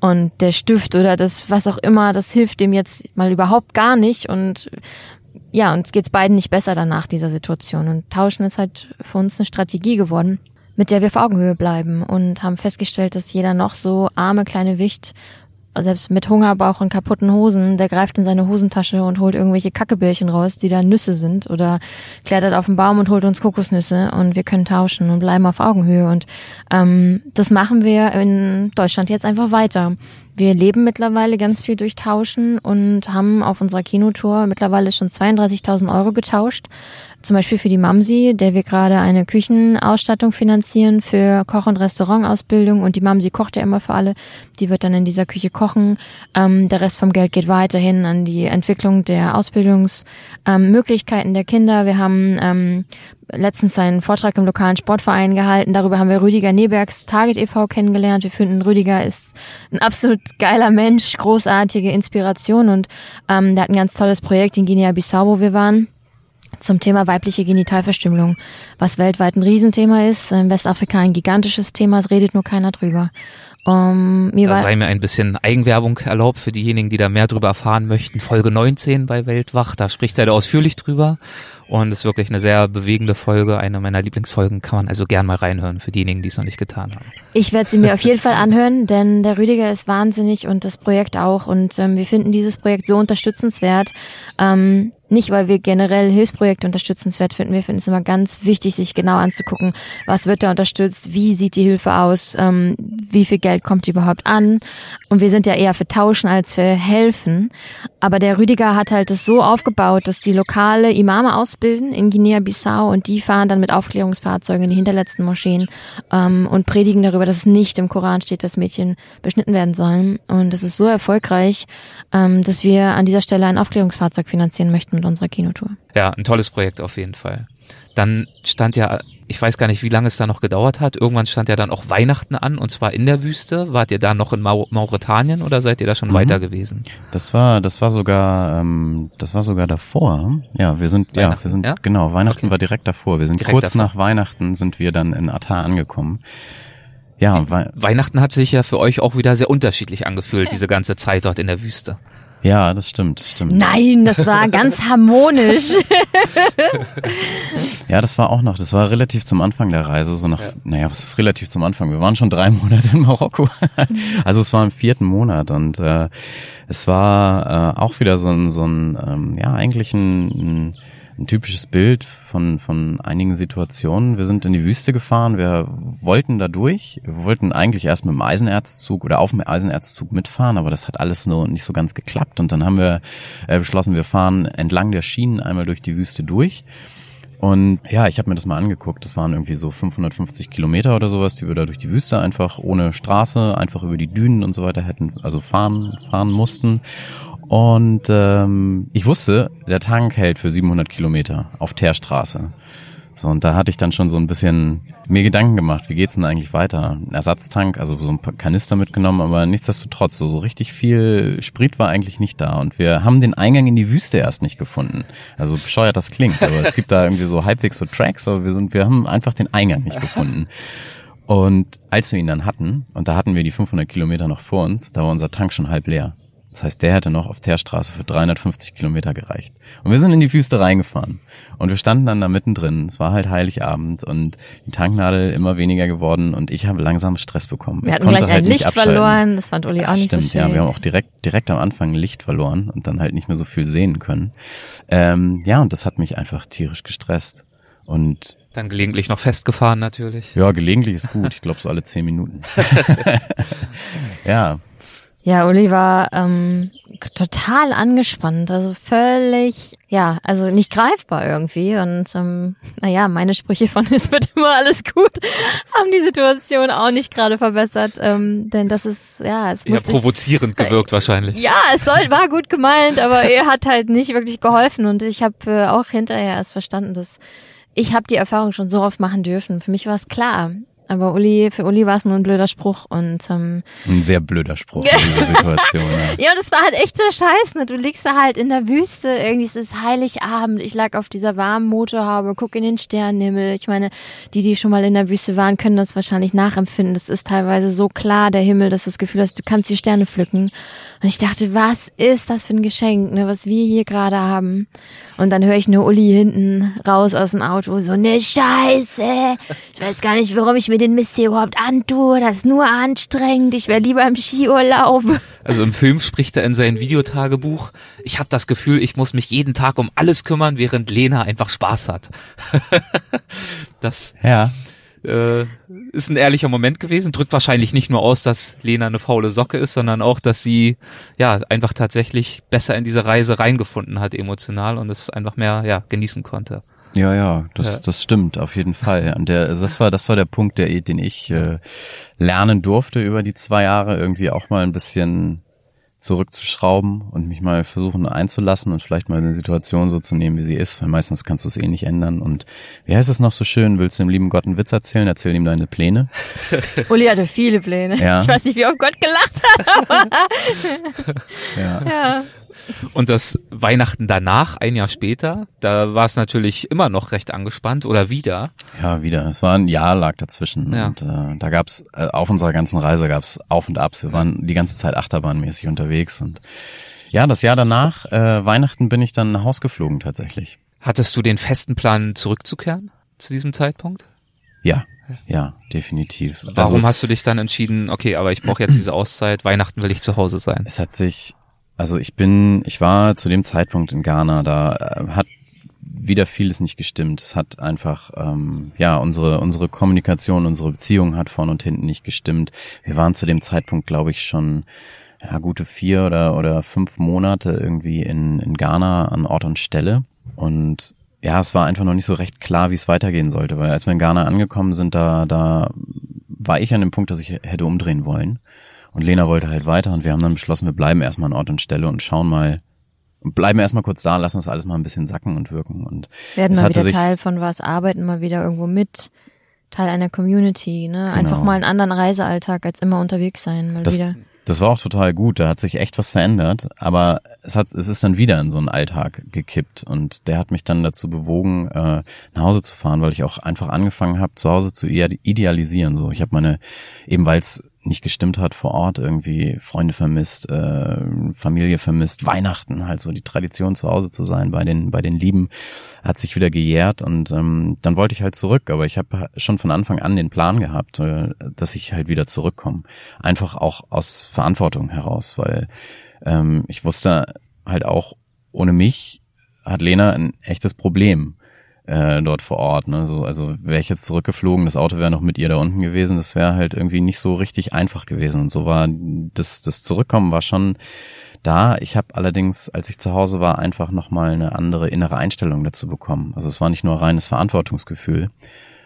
S4: Und der Stift oder das, was auch immer, das hilft dem jetzt mal überhaupt gar nicht. Und ja, uns geht's beiden nicht besser danach, dieser Situation. Und Tauschen ist halt für uns eine Strategie geworden, mit der wir auf Augenhöhe bleiben und haben festgestellt, dass jeder noch so arme kleine Wicht selbst mit Hungerbauch und kaputten Hosen, der greift in seine Hosentasche und holt irgendwelche Kackebällchen raus, die da Nüsse sind oder klettert auf den Baum und holt uns Kokosnüsse und wir können tauschen und bleiben auf Augenhöhe und ähm, das machen wir in Deutschland jetzt einfach weiter. Wir leben mittlerweile ganz viel durch Tauschen und haben auf unserer Kinotour mittlerweile schon 32.000 Euro getauscht. Zum Beispiel für die Mamsi, der wir gerade eine Küchenausstattung finanzieren für Koch- und Restaurantausbildung. Und die Mamsi kocht ja immer für alle. Die wird dann in dieser Küche kochen. Ähm, der Rest vom Geld geht weiterhin an die Entwicklung der Ausbildungsmöglichkeiten ähm, der Kinder. Wir haben ähm, letztens einen Vortrag im lokalen Sportverein gehalten. Darüber haben wir Rüdiger Nebergs Target e.V. kennengelernt. Wir finden, Rüdiger ist ein absolut geiler Mensch, großartige Inspiration und ähm, der hat ein ganz tolles Projekt in Guinea-Bissau, wo wir waren zum Thema weibliche Genitalverstümmelung, was weltweit ein Riesenthema ist, in Westafrika ein gigantisches Thema, es redet nur keiner drüber. Um, mir
S1: Da
S4: war,
S1: sei mir ein bisschen Eigenwerbung erlaubt für diejenigen, die da mehr drüber erfahren möchten. Folge 19 bei Weltwach, da spricht er da ausführlich drüber und ist wirklich eine sehr bewegende Folge, eine meiner Lieblingsfolgen, kann man also gern mal reinhören für diejenigen, die es noch nicht getan haben.
S4: Ich werde sie mir auf jeden [laughs] Fall anhören, denn der Rüdiger ist wahnsinnig und das Projekt auch. Und ähm, wir finden dieses Projekt so unterstützenswert. Ähm, nicht, weil wir generell Hilfsprojekte unterstützenswert finden. Wir finden es immer ganz wichtig, sich genau anzugucken, was wird da unterstützt, wie sieht die Hilfe aus, ähm, wie viel Geld kommt überhaupt an. Und wir sind ja eher für Tauschen als für Helfen. Aber der Rüdiger hat halt es so aufgebaut, dass die lokale Imame ausbilden in Guinea-Bissau und die fahren dann mit Aufklärungsfahrzeugen in die hinterletzten Moscheen ähm, und predigen darüber, dass es nicht im Koran steht, dass Mädchen beschnitten werden sollen. Und es ist so erfolgreich, ähm, dass wir an dieser Stelle ein Aufklärungsfahrzeug finanzieren möchten mit unserer Kinotour.
S1: Ja, ein tolles Projekt auf jeden Fall. Dann stand ja, ich weiß gar nicht, wie lange es da noch gedauert hat. Irgendwann stand ja dann auch Weihnachten an und zwar in der Wüste. Wart ihr da noch in Mau Mauretanien oder seid ihr da schon
S3: Mhm.
S1: weiter gewesen?
S3: Das war, das war sogar, ähm, das war sogar davor. Ja, wir sind, ja, wir sind,
S1: ja?
S3: genau, Weihnachten
S1: Okay.
S3: war direkt davor. Wir sind
S1: Direkt
S3: kurz
S1: davor.
S3: nach Weihnachten sind wir dann in Atar angekommen. Ja, Wei
S1: Weihnachten hat sich ja für euch auch wieder sehr unterschiedlich angefühlt, [laughs] diese ganze Zeit dort in der Wüste.
S3: Ja, das stimmt, das stimmt.
S4: Nein, das war ganz harmonisch. [laughs]
S3: Ja, das war auch noch, das war relativ zum Anfang der Reise, so nach, ja. naja, was ist relativ zum Anfang? Wir waren schon drei [laughs] Monate in Marokko. [laughs] also es war im vierten Monat und äh, es war äh, auch wieder so ein, so ein ähm, ja, eigentlich ein, ein ein typisches Bild von, von einigen Situationen. Wir sind in die Wüste gefahren, wir wollten da durch, wir wollten eigentlich erst mit dem Eisenerzzug oder auf dem Eisenerzzug mitfahren, aber das hat alles nur nicht so ganz geklappt und dann haben wir äh, beschlossen, wir fahren entlang der Schienen einmal durch die Wüste durch. Und ja, ich habe mir das mal angeguckt. Das waren irgendwie so 550 Kilometer oder sowas, die wir da durch die Wüste einfach ohne Straße, einfach über die Dünen und so weiter hätten, also fahren, fahren mussten. Und ähm, ich wusste, der Tank hält für 700 Kilometer auf Teerstraße. So, und da hatte ich dann schon so ein bisschen mir Gedanken gemacht, wie geht's denn eigentlich weiter? Ein Ersatztank, also so ein paar Kanister mitgenommen, aber nichtsdestotrotz, so, so richtig viel Sprit war eigentlich nicht da. Und wir haben den Eingang in die Wüste erst nicht gefunden. Also bescheuert das klingt, aber es gibt da irgendwie so halbwegs so Tracks, aber wir sind, wir haben einfach den Eingang nicht gefunden. Und als wir ihn dann hatten, und da hatten wir die 500 Kilometer noch vor uns, da war unser Tank schon halb leer. Das heißt, der hätte noch auf Teerstraße für 350 Kilometer gereicht. Und wir sind in die Wüste reingefahren. Und wir standen dann da mittendrin. Es war halt Heiligabend und die Tanknadel immer weniger geworden und ich habe langsam Stress bekommen.
S4: Wir
S3: ich
S4: hatten konnte gleich halt ein Licht verloren. Das fand Uli auch nicht
S3: Stimmt,
S4: so schön.
S3: ja. Wir haben auch direkt, direkt am Anfang ein Licht verloren und dann halt nicht mehr so viel sehen können. Ähm, ja, und das hat mich einfach tierisch gestresst. Und
S1: dann gelegentlich noch festgefahren natürlich.
S3: Ja, gelegentlich ist gut. Ich glaube so alle zehn Minuten. [laughs] [laughs] ja,
S4: ja, Uli war ähm, total angespannt, also völlig, ja, also nicht greifbar irgendwie. Und ähm, naja, meine Sprüche von [laughs] es wird immer alles gut, haben die Situation auch nicht gerade verbessert. Ähm, denn das ist, ja, es muss.
S1: Ja, provozierend ich, gewirkt wahrscheinlich.
S4: Ja, es soll, war gut gemeint, aber er hat halt nicht wirklich geholfen. Und ich habe äh, auch hinterher erst verstanden, dass ich habe die Erfahrung schon so oft machen dürfen. Für mich war es klar. Aber Uli, für Uli war es nur ein blöder Spruch und ähm,
S3: ein sehr blöder Spruch in dieser Situation.
S4: Ja. [laughs] ja, das war halt echt der Scheiß, ne? Du liegst da halt in der Wüste, irgendwie ist es Heiligabend, ich lag auf dieser warmen Motorhaube, guck in den Sternenhimmel. Ich meine, die, die schon mal in der Wüste waren, können das wahrscheinlich nachempfinden. Das ist teilweise so klar, der Himmel, dass du das Gefühl hast, du kannst die Sterne pflücken. Und ich dachte, was ist das für ein Geschenk, ne, was wir hier gerade haben? Und dann höre ich nur Uli hinten raus aus dem Auto, so ne Scheiße. Ich weiß gar nicht, warum ich mir den Mist hier überhaupt antue. Das ist nur anstrengend. Ich wäre lieber im Skiurlaub.
S1: Also im Film spricht er in sein Videotagebuch, ich habe das Gefühl, ich muss mich jeden Tag um alles kümmern, während Lena einfach Spaß hat. [laughs] das ja äh, ist ein ehrlicher Moment gewesen. Drückt wahrscheinlich nicht nur aus, dass Lena eine faule Socke ist, sondern auch, dass sie ja einfach tatsächlich besser in diese Reise reingefunden hat emotional und es einfach mehr ja genießen konnte.
S3: Ja, ja, das, ja. das stimmt auf jeden Fall. [laughs] Und der, das war, das war der Punkt, der, den ich äh, lernen durfte über die zwei Jahre, irgendwie auch mal ein bisschen zurückzuschrauben und mich mal versuchen einzulassen und vielleicht mal eine Situation so zu nehmen, wie sie ist, weil meistens kannst du es eh nicht ändern. Und wie heißt es noch so schön? Willst du dem lieben Gott einen Witz erzählen? Erzähl ihm deine Pläne. [laughs]
S4: Uli hatte viele Pläne. Ja. Ich weiß nicht, wie oft Gott gelacht hat, aber
S1: ja. [laughs] ja. Und das Weihnachten danach, ein Jahr später, da war es natürlich immer noch recht angespannt oder wieder.
S3: Ja, wieder. Es war ein Jahr lag dazwischen. Ja. Und äh, da gab's äh, auf unserer ganzen Reise gab's Auf und Abs. Wir waren die ganze Zeit achterbahnmäßig unterwegs. Und ja, das Jahr danach, äh, Weihnachten, bin ich dann nach Haus geflogen tatsächlich.
S1: Hattest du den festen Plan, zurückzukehren zu diesem Zeitpunkt?
S3: Ja, ja, definitiv.
S1: Warum also, hast du dich dann entschieden, okay, aber ich brauche jetzt diese Auszeit, Weihnachten will ich zu Hause sein?
S3: Es hat sich also ich bin, ich war zu dem Zeitpunkt in Ghana, da äh, hat wieder vieles nicht gestimmt. Es hat einfach, ähm, ja, unsere, unsere Kommunikation, unsere Beziehung hat vorn und hinten nicht gestimmt. Wir waren zu dem Zeitpunkt, glaube ich, schon ja, gute vier oder, oder fünf Monate irgendwie in, in Ghana an Ort und Stelle. Und ja, es war einfach noch nicht so recht klar, wie es weitergehen sollte, weil als wir in Ghana angekommen sind, da, da war ich an dem Punkt, dass ich hätte umdrehen wollen. Und Lena wollte halt weiter und wir haben dann beschlossen, wir bleiben erstmal an Ort und Stelle und schauen mal, und bleiben erstmal kurz da, lassen uns alles mal ein bisschen sacken und wirken. Und
S4: werden mal wieder Teil von was, arbeiten mal wieder irgendwo mit, Teil einer Community, ne? Genau. Einfach mal einen anderen Reisealltag als immer unterwegs sein, mal
S3: das,
S4: wieder.
S3: Das war auch total gut, da hat sich echt was verändert, aber es hat, es ist dann wieder in so einen Alltag gekippt und der hat mich dann dazu bewogen, äh, nach Hause zu fahren, weil ich auch einfach angefangen habe, zu Hause zu idealisieren. So, ich habe meine, eben weil es nicht gestimmt hat vor Ort, irgendwie Freunde vermisst, äh, Familie vermisst, Weihnachten, halt so die Tradition zu Hause zu sein bei den bei den Lieben, hat sich wieder gejährt und ähm, dann wollte ich halt zurück, aber ich habe schon von Anfang an den Plan gehabt, äh, dass ich halt wieder zurückkomme, einfach auch aus Verantwortung heraus, weil ähm, ich wusste halt auch ohne mich hat Lena ein echtes Problem äh, dort vor Ort. Ne? So, also wäre ich jetzt zurückgeflogen, das Auto wäre noch mit ihr da unten gewesen, das wäre halt irgendwie nicht so richtig einfach gewesen. Und so war das, das Zurückkommen war schon da. Ich habe allerdings, als ich zu Hause war, einfach nochmal eine andere innere Einstellung dazu bekommen. Also es war nicht nur reines Verantwortungsgefühl,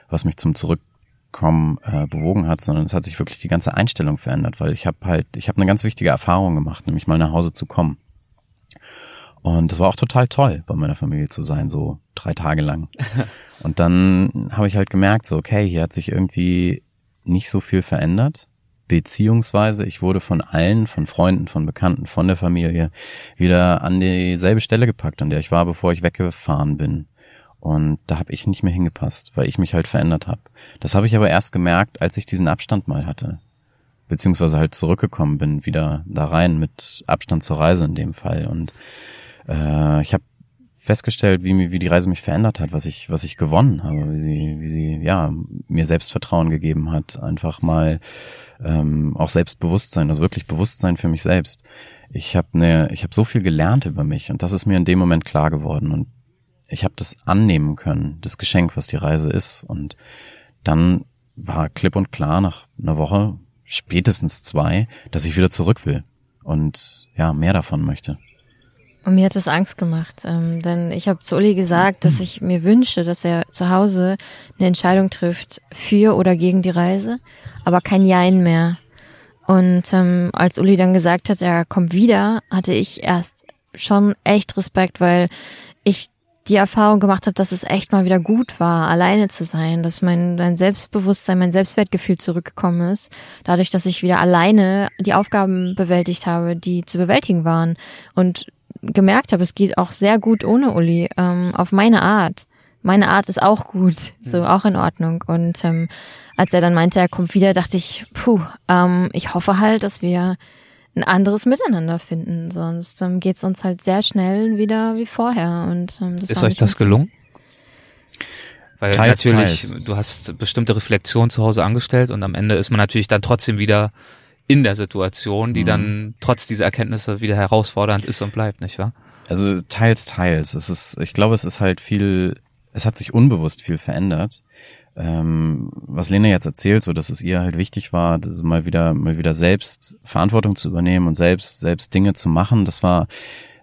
S3: was mich zum Zurückkommen äh, bewogen hat, sondern es hat sich wirklich die ganze Einstellung verändert, weil ich habe halt, ich habe eine ganz wichtige Erfahrung gemacht, nämlich mal nach Hause zu kommen. Und das war auch total toll, bei meiner Familie zu sein, so drei Tage lang. [laughs] Und dann habe ich halt gemerkt, so, okay, hier hat sich irgendwie nicht so viel verändert. Beziehungsweise ich wurde von allen, von Freunden, von Bekannten, von der Familie wieder an dieselbe Stelle gepackt, an der ich war, bevor ich weggefahren bin. Und da habe ich nicht mehr hingepasst, weil ich mich halt verändert habe. Das habe ich aber erst gemerkt, als ich diesen Abstand mal hatte. Beziehungsweise halt zurückgekommen bin, wieder da rein mit Abstand zur Reise in dem Fall. Und äh, ich habe festgestellt, wie, wie die Reise mich verändert hat, was ich, was ich gewonnen habe, wie sie, wie sie, ja, mir Selbstvertrauen gegeben hat, einfach mal ähm, auch Selbstbewusstsein, also wirklich Bewusstsein für mich selbst. Ich habe ne, ich habe so viel gelernt über mich und das ist mir in dem Moment klar geworden und ich habe das annehmen können, das Geschenk, was die Reise ist und dann war klipp und klar nach einer Woche, spätestens zwei, dass ich wieder zurück will und ja mehr davon möchte.
S4: Und mir hat das Angst gemacht, ähm, denn ich habe zu Uli gesagt, dass ich mir wünsche, dass er zu Hause eine Entscheidung trifft für oder gegen die Reise, aber kein Jein mehr. Und ähm, als Uli dann gesagt hat, er kommt wieder, hatte ich erst schon echt Respekt, weil ich die Erfahrung gemacht habe, dass es echt mal wieder gut war, alleine zu sein, dass mein, mein Selbstbewusstsein, mein Selbstwertgefühl zurückgekommen ist, dadurch, dass ich wieder alleine die Aufgaben bewältigt habe, die zu bewältigen waren. Und gemerkt habe, es geht auch sehr gut ohne Uli, ähm, auf meine Art. Meine Art ist auch gut, so auch in Ordnung. Und ähm, als er dann meinte, er kommt wieder, dachte ich, puh, ähm, ich hoffe halt, dass wir ein anderes Miteinander finden. Sonst ähm, geht es uns halt sehr schnell wieder wie vorher. Und ähm,
S1: das ist euch das gelungen? Weil
S3: teils,
S1: natürlich,
S3: teils.
S1: du hast bestimmte Reflexionen zu Hause angestellt und am Ende ist man natürlich dann trotzdem wieder in der Situation, die mhm. dann trotz dieser Erkenntnisse wieder herausfordernd ist und bleibt, nicht wahr?
S3: Also teils, teils. Es ist, ich glaube, es ist halt viel, es hat sich unbewusst viel verändert. Ähm, was Lena jetzt erzählt, so dass es ihr halt wichtig war, das mal wieder, mal wieder selbst Verantwortung zu übernehmen und selbst, selbst Dinge zu machen, das war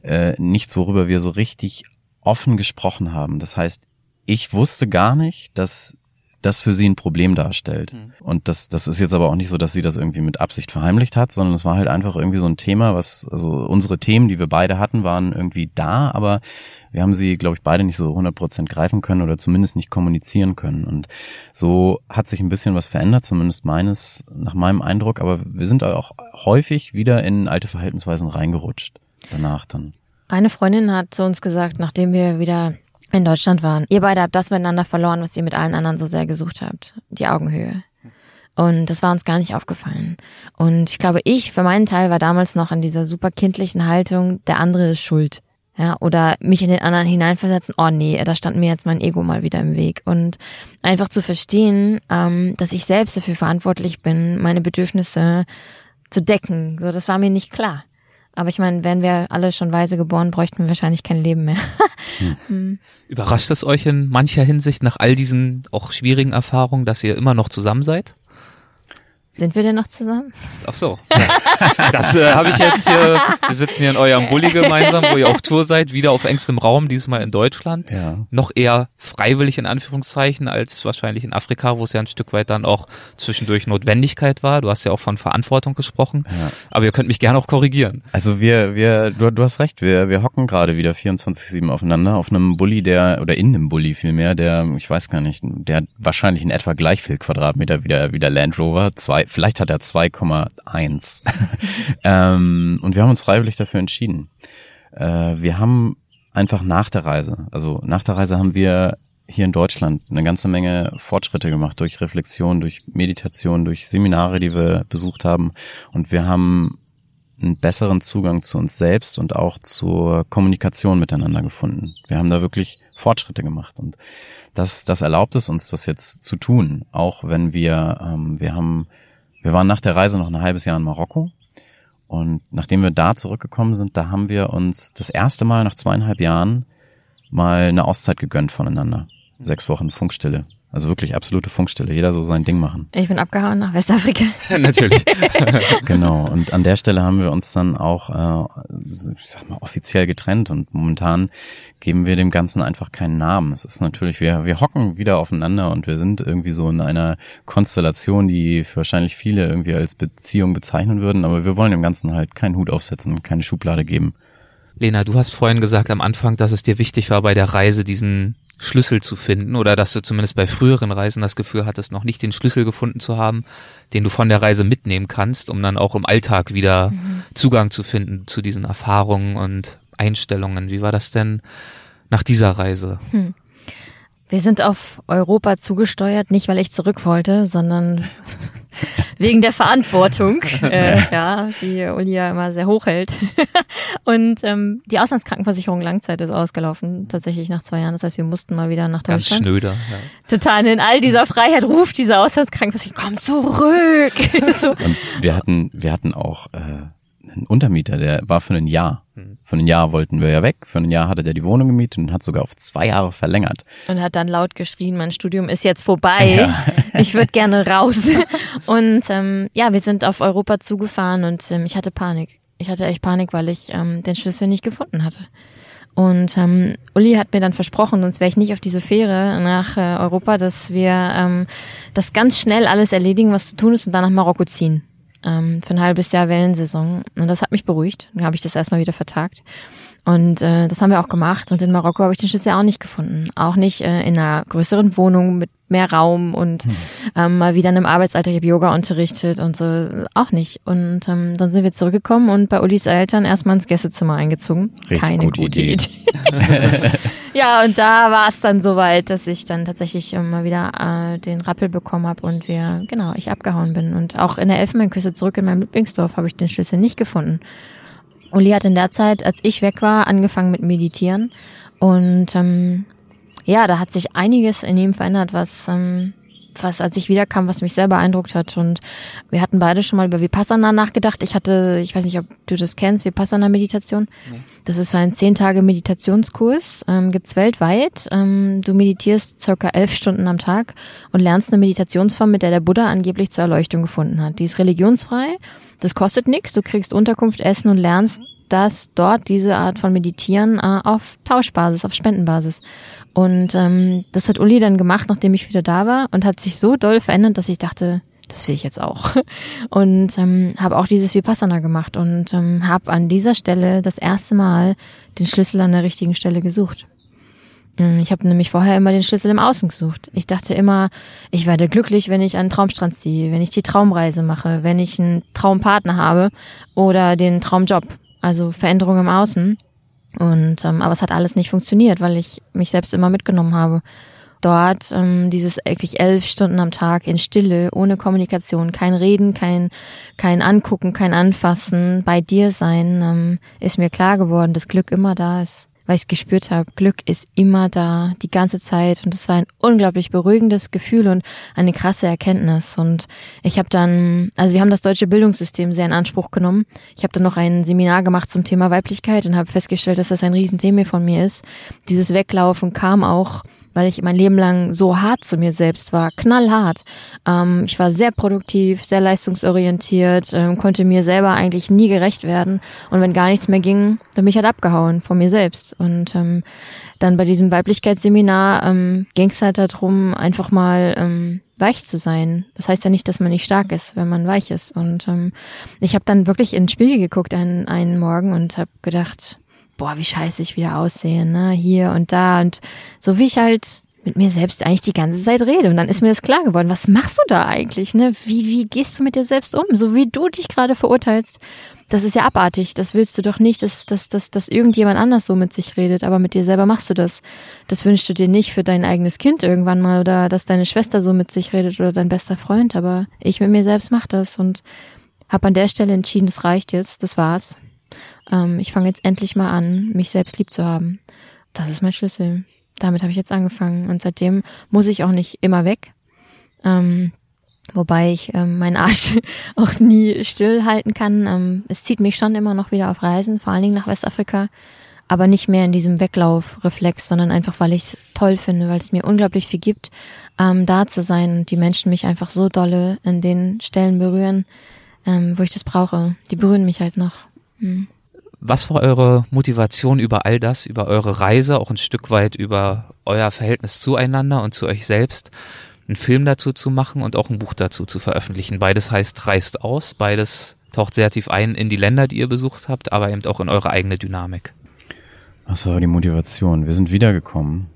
S3: äh, nichts, worüber wir so richtig offen gesprochen haben. Das heißt, ich wusste gar nicht, dass das für sie ein Problem darstellt. Mhm. Und das, das ist jetzt aber auch nicht so, dass sie das irgendwie mit Absicht verheimlicht hat, sondern es war halt einfach irgendwie so ein Thema, was, also unsere Themen, die wir beide hatten, waren irgendwie da, aber wir haben sie, glaube ich, beide nicht so 100% greifen können oder zumindest nicht kommunizieren können. Und so hat sich ein bisschen was verändert, zumindest meines, nach meinem Eindruck, aber wir sind auch häufig wieder in alte Verhaltensweisen reingerutscht. Danach dann.
S4: Eine Freundin hat zu uns gesagt, nachdem wir wieder in Deutschland waren. Ihr beide habt das miteinander verloren, was ihr mit allen anderen so sehr gesucht habt. Die Augenhöhe. Und das war uns gar nicht aufgefallen. Und ich glaube, ich für meinen Teil war damals noch in dieser super kindlichen Haltung, der andere ist schuld. Ja, oder mich in den anderen hineinversetzen, oh nee, da stand mir jetzt mein Ego mal wieder im Weg. Und einfach zu verstehen, ähm, dass ich selbst dafür verantwortlich bin, meine Bedürfnisse zu decken. So, das war mir nicht klar. Aber ich meine, wären wir alle schon weise geboren, bräuchten wir wahrscheinlich kein Leben mehr.
S1: hm. Überrascht es euch in mancher Hinsicht nach all diesen auch schwierigen Erfahrungen, dass ihr immer noch zusammen seid?
S4: Sind wir denn noch zusammen?
S1: Ach so. [laughs] Ja. Das äh, habe ich jetzt hier. Wir sitzen hier in eurem Bulli gemeinsam, wo ihr auf Tour seid, wieder auf engstem Raum, diesmal in Deutschland.
S3: Ja.
S1: Noch eher freiwillig in Anführungszeichen als wahrscheinlich in Afrika, wo es ja ein Stück weit dann auch zwischendurch Notwendigkeit war. Du hast ja auch von Verantwortung gesprochen. Ja. Aber ihr könnt mich gerne auch korrigieren.
S3: Also wir, wir, du, du hast recht, wir, wir hocken gerade wieder 24-7 aufeinander auf einem Bulli, der, oder in einem Bulli vielmehr, der, ich weiß gar nicht, der wahrscheinlich in etwa gleich viel Quadratmeter wie der, wie der Land Rover. Zwei, vielleicht hat er 2,1. [laughs] ähm, und wir haben uns freiwillig dafür entschieden. Äh, wir haben einfach nach der Reise, also nach der Reise haben wir hier in Deutschland eine ganze Menge Fortschritte gemacht durch Reflexion, durch Meditation, durch Seminare, die wir besucht haben. Und wir haben einen besseren Zugang zu uns selbst und auch zur Kommunikation miteinander gefunden. Wir haben da wirklich Fortschritte gemacht und das, das erlaubt es uns, das jetzt zu tun. Auch wenn wir, ähm, wir haben, wir waren nach der Reise noch ein halbes Jahr in Marokko und nachdem wir da zurückgekommen sind, da haben wir uns das erste Mal nach zweieinhalb Jahren mal eine Auszeit gegönnt voneinander. Sechs Wochen Funkstille. Also wirklich absolute Funkstille. Jeder so sein Ding machen.
S4: Ich bin abgehauen nach Westafrika. [laughs]
S1: Natürlich. [laughs]
S3: genau. Und an der Stelle haben wir uns dann auch, äh, ich sag mal, offiziell getrennt. Und momentan geben wir dem Ganzen einfach keinen Namen. Es ist natürlich, wir, wir hocken wieder aufeinander und wir sind irgendwie so in einer Konstellation, die wahrscheinlich viele irgendwie als Beziehung bezeichnen würden. Aber wir wollen dem Ganzen halt keinen Hut aufsetzen, keine Schublade geben.
S1: Lena, du hast vorhin gesagt am Anfang, dass es dir wichtig war, bei der Reise diesen Schlüssel zu finden oder dass du zumindest bei früheren Reisen das Gefühl hattest, noch nicht den Schlüssel gefunden zu haben, den du von der Reise mitnehmen kannst, um dann auch im Alltag wieder mhm. Zugang zu finden zu diesen Erfahrungen und Einstellungen. Wie war das denn nach dieser Reise? Hm.
S4: Wir sind auf Europa zugesteuert, nicht weil ich zurück wollte, sondern [laughs] wegen der Verantwortung, [laughs] äh, ja, die Uli ja immer sehr hoch hält. [laughs] Und ähm, die Auslandskrankenversicherung Langzeit ist ausgelaufen, tatsächlich nach zwei Jahren. Das heißt, wir mussten mal wieder nach Deutschland.
S1: Ganz schnöder. Ja.
S4: Total. In all dieser Freiheit ruft diese Auslandskrankenversicherung, komm zurück. [laughs]
S3: so. Und wir hatten, wir hatten auch äh, ein Untermieter, der war für ein Jahr. Hm. Für ein Jahr wollten wir ja weg. Für ein Jahr hatte der die Wohnung gemietet und hat sogar auf zwei Jahre verlängert.
S4: Und hat dann laut geschrien, mein Studium ist jetzt vorbei. Ja. [laughs] Ich würde gerne raus. Und ähm, ja, wir sind auf Europa zugefahren und ähm, ich hatte Panik. Ich hatte echt Panik, weil ich ähm, den Schlüssel nicht gefunden hatte. Und ähm, Uli hat mir dann versprochen, sonst wäre ich nicht auf diese Fähre nach äh, Europa, dass wir ähm, das ganz schnell alles erledigen, was zu tun ist und dann nach Marokko ziehen ähm, für ein halbes Jahr Wellensaison. Und das hat mich beruhigt. Dann habe ich das erstmal wieder vertagt. Und äh, das haben wir auch gemacht. Und in Marokko habe ich den Schlüssel auch nicht gefunden. Auch nicht äh, in einer größeren Wohnung mit mehr Raum und hm. ähm, mal wieder in einem Arbeitsalter. Ich habe Yoga unterrichtet und so. Auch nicht. Und ähm, dann sind wir zurückgekommen und bei Ulis Eltern erstmal ins Gästezimmer eingezogen.
S3: Richtig Keine gute, gute Idee. Idee. [laughs]
S4: ja, und da war es dann soweit, dass ich dann tatsächlich äh, mal wieder äh, den Rappel bekommen habe und wir, genau, ich abgehauen bin. Und auch in der Elfenbeinküste zurück in meinem Lieblingsdorf habe ich den Schlüssel nicht gefunden. Uli hat in der Zeit, als ich weg war, angefangen mit Meditieren. Und ähm, ja, da hat sich einiges in ihm verändert, was, ähm, was als ich wiederkam, was mich sehr beeindruckt hat. Und wir hatten beide schon mal über Vipassana nachgedacht. Ich hatte, ich weiß nicht, ob du das kennst, Vipassana-Meditation. Nee. Das ist ein zehn Tage Meditationskurs, ähm, gibt's weltweit. Ähm, du meditierst circa elf Stunden am Tag und lernst eine Meditationsform, mit der der Buddha angeblich zur Erleuchtung gefunden hat. Die ist religionsfrei das kostet nichts, du kriegst Unterkunft, Essen und lernst das dort, diese Art von Meditieren, äh, auf Tauschbasis, auf Spendenbasis. Und ähm, das hat Uli dann gemacht, nachdem ich wieder da war und hat sich so doll verändert, dass ich dachte, das will ich jetzt auch. [laughs] Und ähm, habe auch dieses Vipassana gemacht und ähm, habe an dieser Stelle das erste Mal den Schlüssel an der richtigen Stelle gesucht. Mm, ich habe nämlich vorher immer den Schlüssel im Außen gesucht. Ich dachte immer, ich werde glücklich, wenn ich einen Traumstrand ziehe, wenn ich die Traumreise mache, wenn ich einen Traumpartner habe oder den Traumjob. Also Veränderung im Außen. Und ähm, aber es hat alles nicht funktioniert, weil ich mich selbst immer mitgenommen habe. Dort ähm, dieses wirklich elf Stunden am Tag in Stille, ohne Kommunikation, kein Reden, kein kein Angucken, kein Anfassen, bei dir sein, ähm, ist mir klar geworden, dass Glück immer da ist weil ich es gespürt habe, Glück ist immer da, die ganze Zeit. Und es war ein unglaublich beruhigendes Gefühl und eine krasse Erkenntnis. Und ich habe dann, also wir haben das deutsche Bildungssystem sehr in Anspruch genommen. Ich habe dann noch ein Seminar gemacht zum Thema Weiblichkeit und habe festgestellt, dass das ein Riesenthema von mir ist. Dieses Weglaufen kam auch weil ich mein Leben lang so hart zu mir selbst war, knallhart. Ähm, ich war sehr produktiv, sehr leistungsorientiert, ähm, konnte mir selber eigentlich nie gerecht werden. Und wenn gar nichts mehr ging, dann bin ich halt abgehauen von mir selbst. Und ähm, dann bei diesem Weiblichkeitsseminar ähm, ging es halt darum, einfach mal ähm, weich zu sein. Das heißt ja nicht, dass man nicht stark ist, wenn man weich ist. Und ähm, ich habe dann wirklich in den Spiegel geguckt einen, einen Morgen und habe gedacht, boah, wie scheiße ich wieder aussehe, ne? Hier und da. Und so wie ich halt mit mir selbst eigentlich die ganze Zeit rede. Und dann ist mir das klar geworden, was machst du da eigentlich? Ne? Wie, wie gehst du mit dir selbst um? So wie du dich gerade verurteilst. Das ist ja abartig. Das willst du doch nicht, dass, dass, dass, dass irgendjemand anders so mit sich redet, aber mit dir selber machst du das. Das wünschst du dir nicht für dein eigenes Kind irgendwann mal oder dass deine Schwester so mit sich redet oder dein bester Freund, aber ich mit mir selbst mach das und habe an der Stelle entschieden, das reicht jetzt, das war's. Ähm, ich fange jetzt endlich mal an, mich selbst lieb zu haben. Das ist mein Schlüssel damit habe ich jetzt angefangen und seitdem muss ich auch nicht immer weg. Ähm, wobei ich ähm, meinen Arsch [laughs] auch nie stillhalten kann. Ähm, es zieht mich schon immer noch wieder auf Reisen, vor allen Dingen nach Westafrika, aber nicht mehr in diesem Weglaufreflex, sondern einfach, weil ich es toll finde, weil es mir unglaublich viel gibt, ähm, da zu sein und die Menschen mich einfach so dolle in den Stellen berühren, ähm, wo ich das brauche. Die berühren mich halt noch. Hm.
S1: Was war eure Motivation über all das, über eure Reise, auch ein Stück weit über euer Verhältnis zueinander und zu euch selbst, einen Film dazu zu machen und auch ein Buch dazu zu veröffentlichen? Beides heißt Reist aus, beides taucht sehr tief ein in die Länder, die ihr besucht habt, aber eben auch in eure eigene Dynamik.
S3: Was war die Motivation? Wir sind wiedergekommen.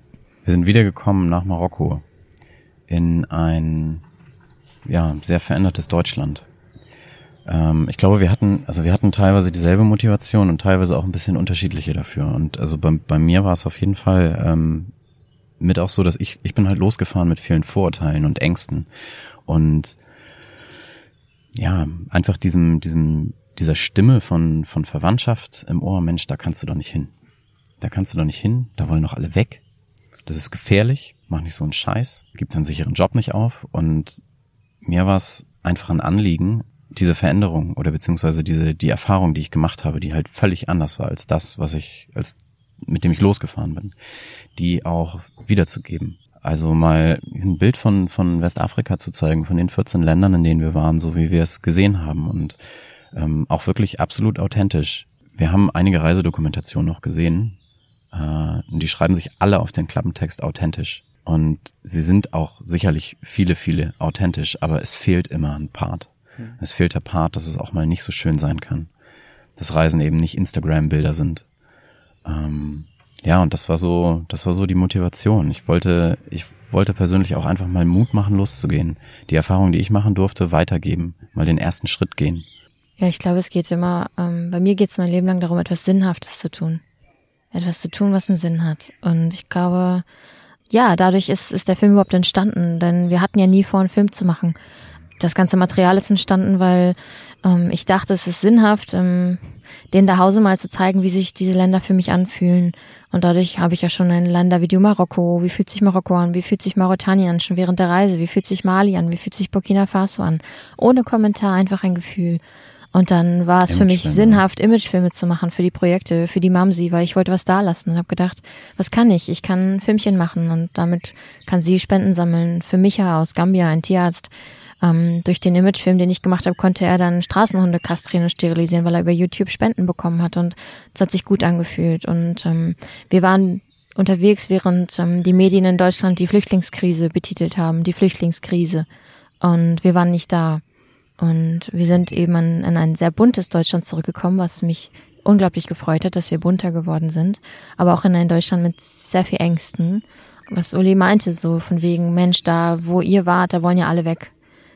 S3: Wir sind wiedergekommen nach Marokko in ein ja, sehr verändertes Deutschland. Ähm, ich glaube, wir hatten, also wir hatten teilweise dieselbe Motivation und teilweise auch ein bisschen unterschiedliche dafür. Und also bei, bei mir war es auf jeden Fall ähm, mit auch so, dass ich, ich bin halt losgefahren mit vielen Vorurteilen und Ängsten. Und ja, einfach diesem, diesem, dieser Stimme von, von Verwandtschaft im Ohr, Mensch, da kannst du doch nicht hin. Da kannst du doch nicht hin, da wollen doch alle weg. Das ist gefährlich, mach nicht so einen Scheiß, gib deinen sicheren Job nicht auf. Und mir war es einfach ein Anliegen, diese Veränderung oder beziehungsweise diese, die Erfahrung, die ich gemacht habe, die halt völlig anders war als das, was ich, als, mit dem ich losgefahren bin, die auch wiederzugeben. Also mal ein Bild von, von Westafrika zu zeigen, von den 14 Ländern, in denen wir waren, so wie wir es gesehen haben und ähm, auch wirklich absolut authentisch. Wir haben einige Reisedokumentationen noch gesehen äh, und die schreiben sich alle auf den Klappentext authentisch. Und sie sind auch sicherlich viele, viele authentisch, aber es fehlt immer ein Part. Mhm. Es fehlt der Part, dass es auch mal nicht so schön sein kann. Dass Reisen eben nicht Instagram-Bilder sind. Ähm, ja, und das war so, das war so die Motivation. Ich wollte, ich wollte persönlich auch einfach mal Mut machen, loszugehen. Die Erfahrung, die ich machen durfte, weitergeben, mal den ersten Schritt gehen.
S4: Ja, ich glaube, es geht immer, ähm, bei mir geht es mein Leben lang darum, etwas Sinnhaftes zu tun. Etwas zu tun, was einen Sinn hat. Und ich glaube, ja, dadurch ist, ist der Film überhaupt entstanden, denn wir hatten ja nie vor, einen Film zu machen das ganze Material ist entstanden, weil ähm, ich dachte, es ist sinnhaft, ähm, denen da Hause mal zu zeigen, wie sich diese Länder für mich anfühlen. Und dadurch habe ich ja schon ein Ländervideo Marokko. Wie fühlt sich Marokko an? Wie fühlt sich Mauretanien an? Schon während der Reise. Wie fühlt sich Mali an? Wie fühlt sich Burkina Faso an? Ohne Kommentar, einfach ein Gefühl. Und dann war es für mich sinnhaft, Imagefilme zu machen für die Projekte, für die Mamsi, weil ich wollte was da lassen und habe gedacht, was kann ich? Ich kann ein Filmchen machen und damit kann sie Spenden sammeln. Für Micha aus Gambia, ein Tierarzt, ähm, durch den Imagefilm, den ich gemacht habe, konnte er dann Straßenhunde kastrieren und sterilisieren, weil er über YouTube Spenden bekommen hat und es hat sich gut angefühlt. Und ähm, wir waren unterwegs, während ähm, die Medien in Deutschland die Flüchtlingskrise betitelt haben, die Flüchtlingskrise. Und wir waren nicht da. Und wir sind eben an, an ein sehr buntes Deutschland zurückgekommen, was mich unglaublich gefreut hat, dass wir bunter geworden sind, aber auch in ein Deutschland mit sehr viel Ängsten. Was Uli meinte, so von wegen, Mensch, da wo ihr wart, da wollen ja alle weg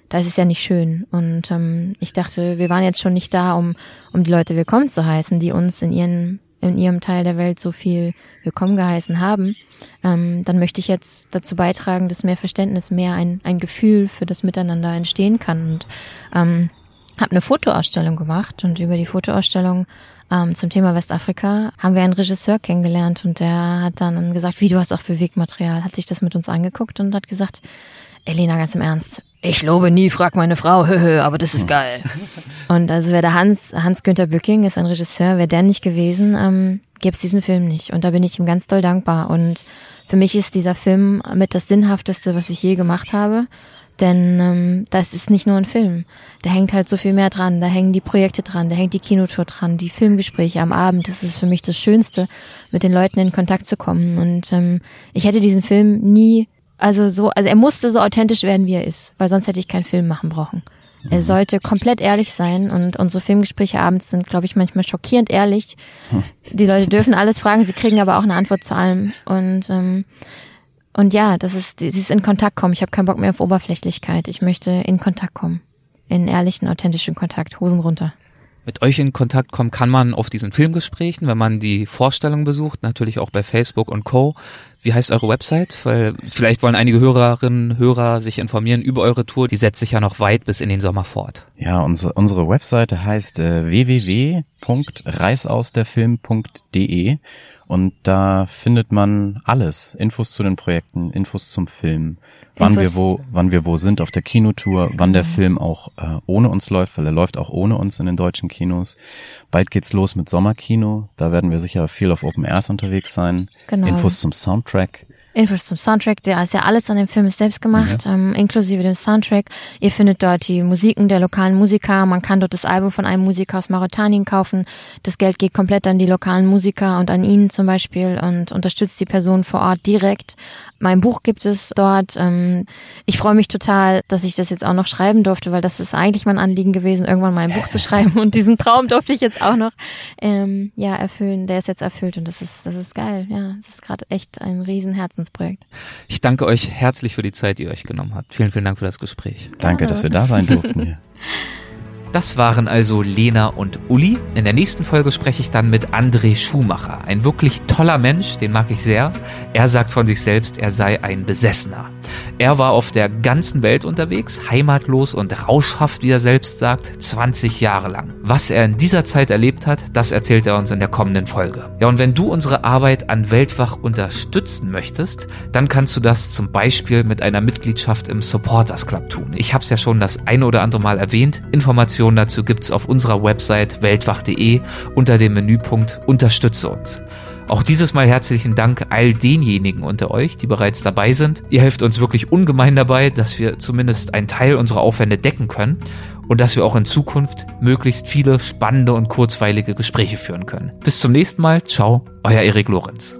S4: da ist ja nicht schön. Und ähm, ich dachte, wir waren jetzt schon nicht da, um, um die Leute willkommen zu heißen, die uns in ihren in ihrem Teil der Welt so viel willkommen geheißen haben, ähm, dann möchte ich jetzt dazu beitragen, dass mehr Verständnis, mehr ein, ein Gefühl für das Miteinander entstehen kann. Und ähm, habe eine Fotoausstellung gemacht und über die Fotoausstellung ähm, zum Thema Westafrika haben wir einen Regisseur kennengelernt und der hat dann gesagt, wie du hast auch Bewegmaterial, hat sich das mit uns angeguckt und hat gesagt, Elena, ganz im Ernst, ich lobe nie, frag meine Frau, höhö, aber das ist hm. geil. [laughs] Und also wäre der Hans, Hans-Günther Bücking ist ein Regisseur, wäre der nicht gewesen, ähm, gäbe es diesen Film nicht. Und da bin ich ihm ganz doll dankbar. Und für mich ist dieser Film mit das Sinnhafteste, was ich je gemacht habe. Denn ähm, das ist nicht nur ein Film. Da hängt halt so viel mehr dran. Da hängen die Projekte dran, da hängt die Kinotour dran, die Filmgespräche am Abend. Das ist für mich das Schönste, mit den Leuten in Kontakt zu kommen. Und ähm, ich hätte diesen Film nie also so, also er musste so authentisch werden, wie er ist, weil sonst hätte ich keinen Film machen brauchen. Er mhm. sollte komplett ehrlich sein und unsere Filmgespräche abends sind, glaube ich, manchmal schockierend ehrlich. Die Leute dürfen alles fragen, sie kriegen aber auch eine Antwort zu allem. Und ähm, Und ja, das ist dieses in Kontakt kommen. Ich habe keinen Bock mehr auf Oberflächlichkeit. Ich möchte in Kontakt kommen. In ehrlichen, authentischen Kontakt. Hosen runter.
S1: Mit euch in Kontakt kommen kann man auf diesen Filmgesprächen, wenn man die Vorstellung besucht, natürlich auch bei Facebook und Co. Wie heißt eure Website? Weil vielleicht wollen einige Hörerinnen, Hörer sich informieren über eure Tour. Die setzt sich ja noch weit bis in den Sommer fort.
S3: Ja, unsere, unsere Webseite heißt äh, www.reisausderfilm.de und da findet man alles. Infos zu den Projekten, Infos zum Film, wann wir wo, wann wir wo sind auf der Kinotour, wann der Film auch äh, ohne uns läuft, weil er läuft auch ohne uns in den deutschen Kinos. Bald geht's los mit Sommerkino. Da werden wir sicher viel auf Open Airs unterwegs sein.
S4: Genau.
S3: Infos zum Soundtrack.
S4: Infos zum Soundtrack, der ist ja alles an dem Film selbst gemacht, ähm, inklusive dem Soundtrack. Ihr findet dort die Musiken der lokalen Musiker. Man kann dort das Album von einem Musiker aus Mauretanien kaufen. Das Geld geht komplett an die lokalen Musiker und an ihn zum Beispiel und unterstützt die Person vor Ort direkt. Mein Buch gibt es dort. Ähm, ich freue mich total, dass ich das jetzt auch noch schreiben durfte, weil das ist eigentlich mein Anliegen gewesen, irgendwann mal ein Buch zu [laughs] schreiben. Und diesen Traum durfte ich jetzt auch noch ähm, ja erfüllen. Der ist jetzt erfüllt und das ist das ist geil. Ja, es ist gerade echt ein riesen Herzensprojekt.
S1: Ich danke euch herzlich für die Zeit, die ihr euch genommen habt. Vielen, vielen Dank für das Gespräch.
S3: Danke, dass wir da sein [laughs] durften.
S1: Das waren also Lena und Uli. In der nächsten Folge spreche ich dann mit André Schumacher. Ein wirklich toller Mensch, den mag ich sehr. Er sagt von sich selbst, er sei ein Besessener. Er war auf der ganzen Welt unterwegs, heimatlos und rauschhaft, wie er selbst sagt, 20 Jahre lang. Was er in dieser Zeit erlebt hat, das erzählt er uns in der kommenden Folge. Ja, und wenn du unsere Arbeit an Weltwach unterstützen möchtest, dann kannst du das zum Beispiel mit einer Mitgliedschaft im Supporters Club tun. Ich habe es ja schon das eine oder andere Mal erwähnt. Informationen dazu gibt's auf unserer Website weltwach.de unter dem Menüpunkt Unterstütze uns. Auch dieses Mal herzlichen Dank all denjenigen unter euch, die bereits dabei sind. Ihr helft uns wirklich ungemein dabei, dass wir zumindest einen Teil unserer Aufwände decken können und dass wir auch in Zukunft möglichst viele spannende und kurzweilige Gespräche führen können. Bis zum nächsten Mal. Ciao, euer Erik Lorenz.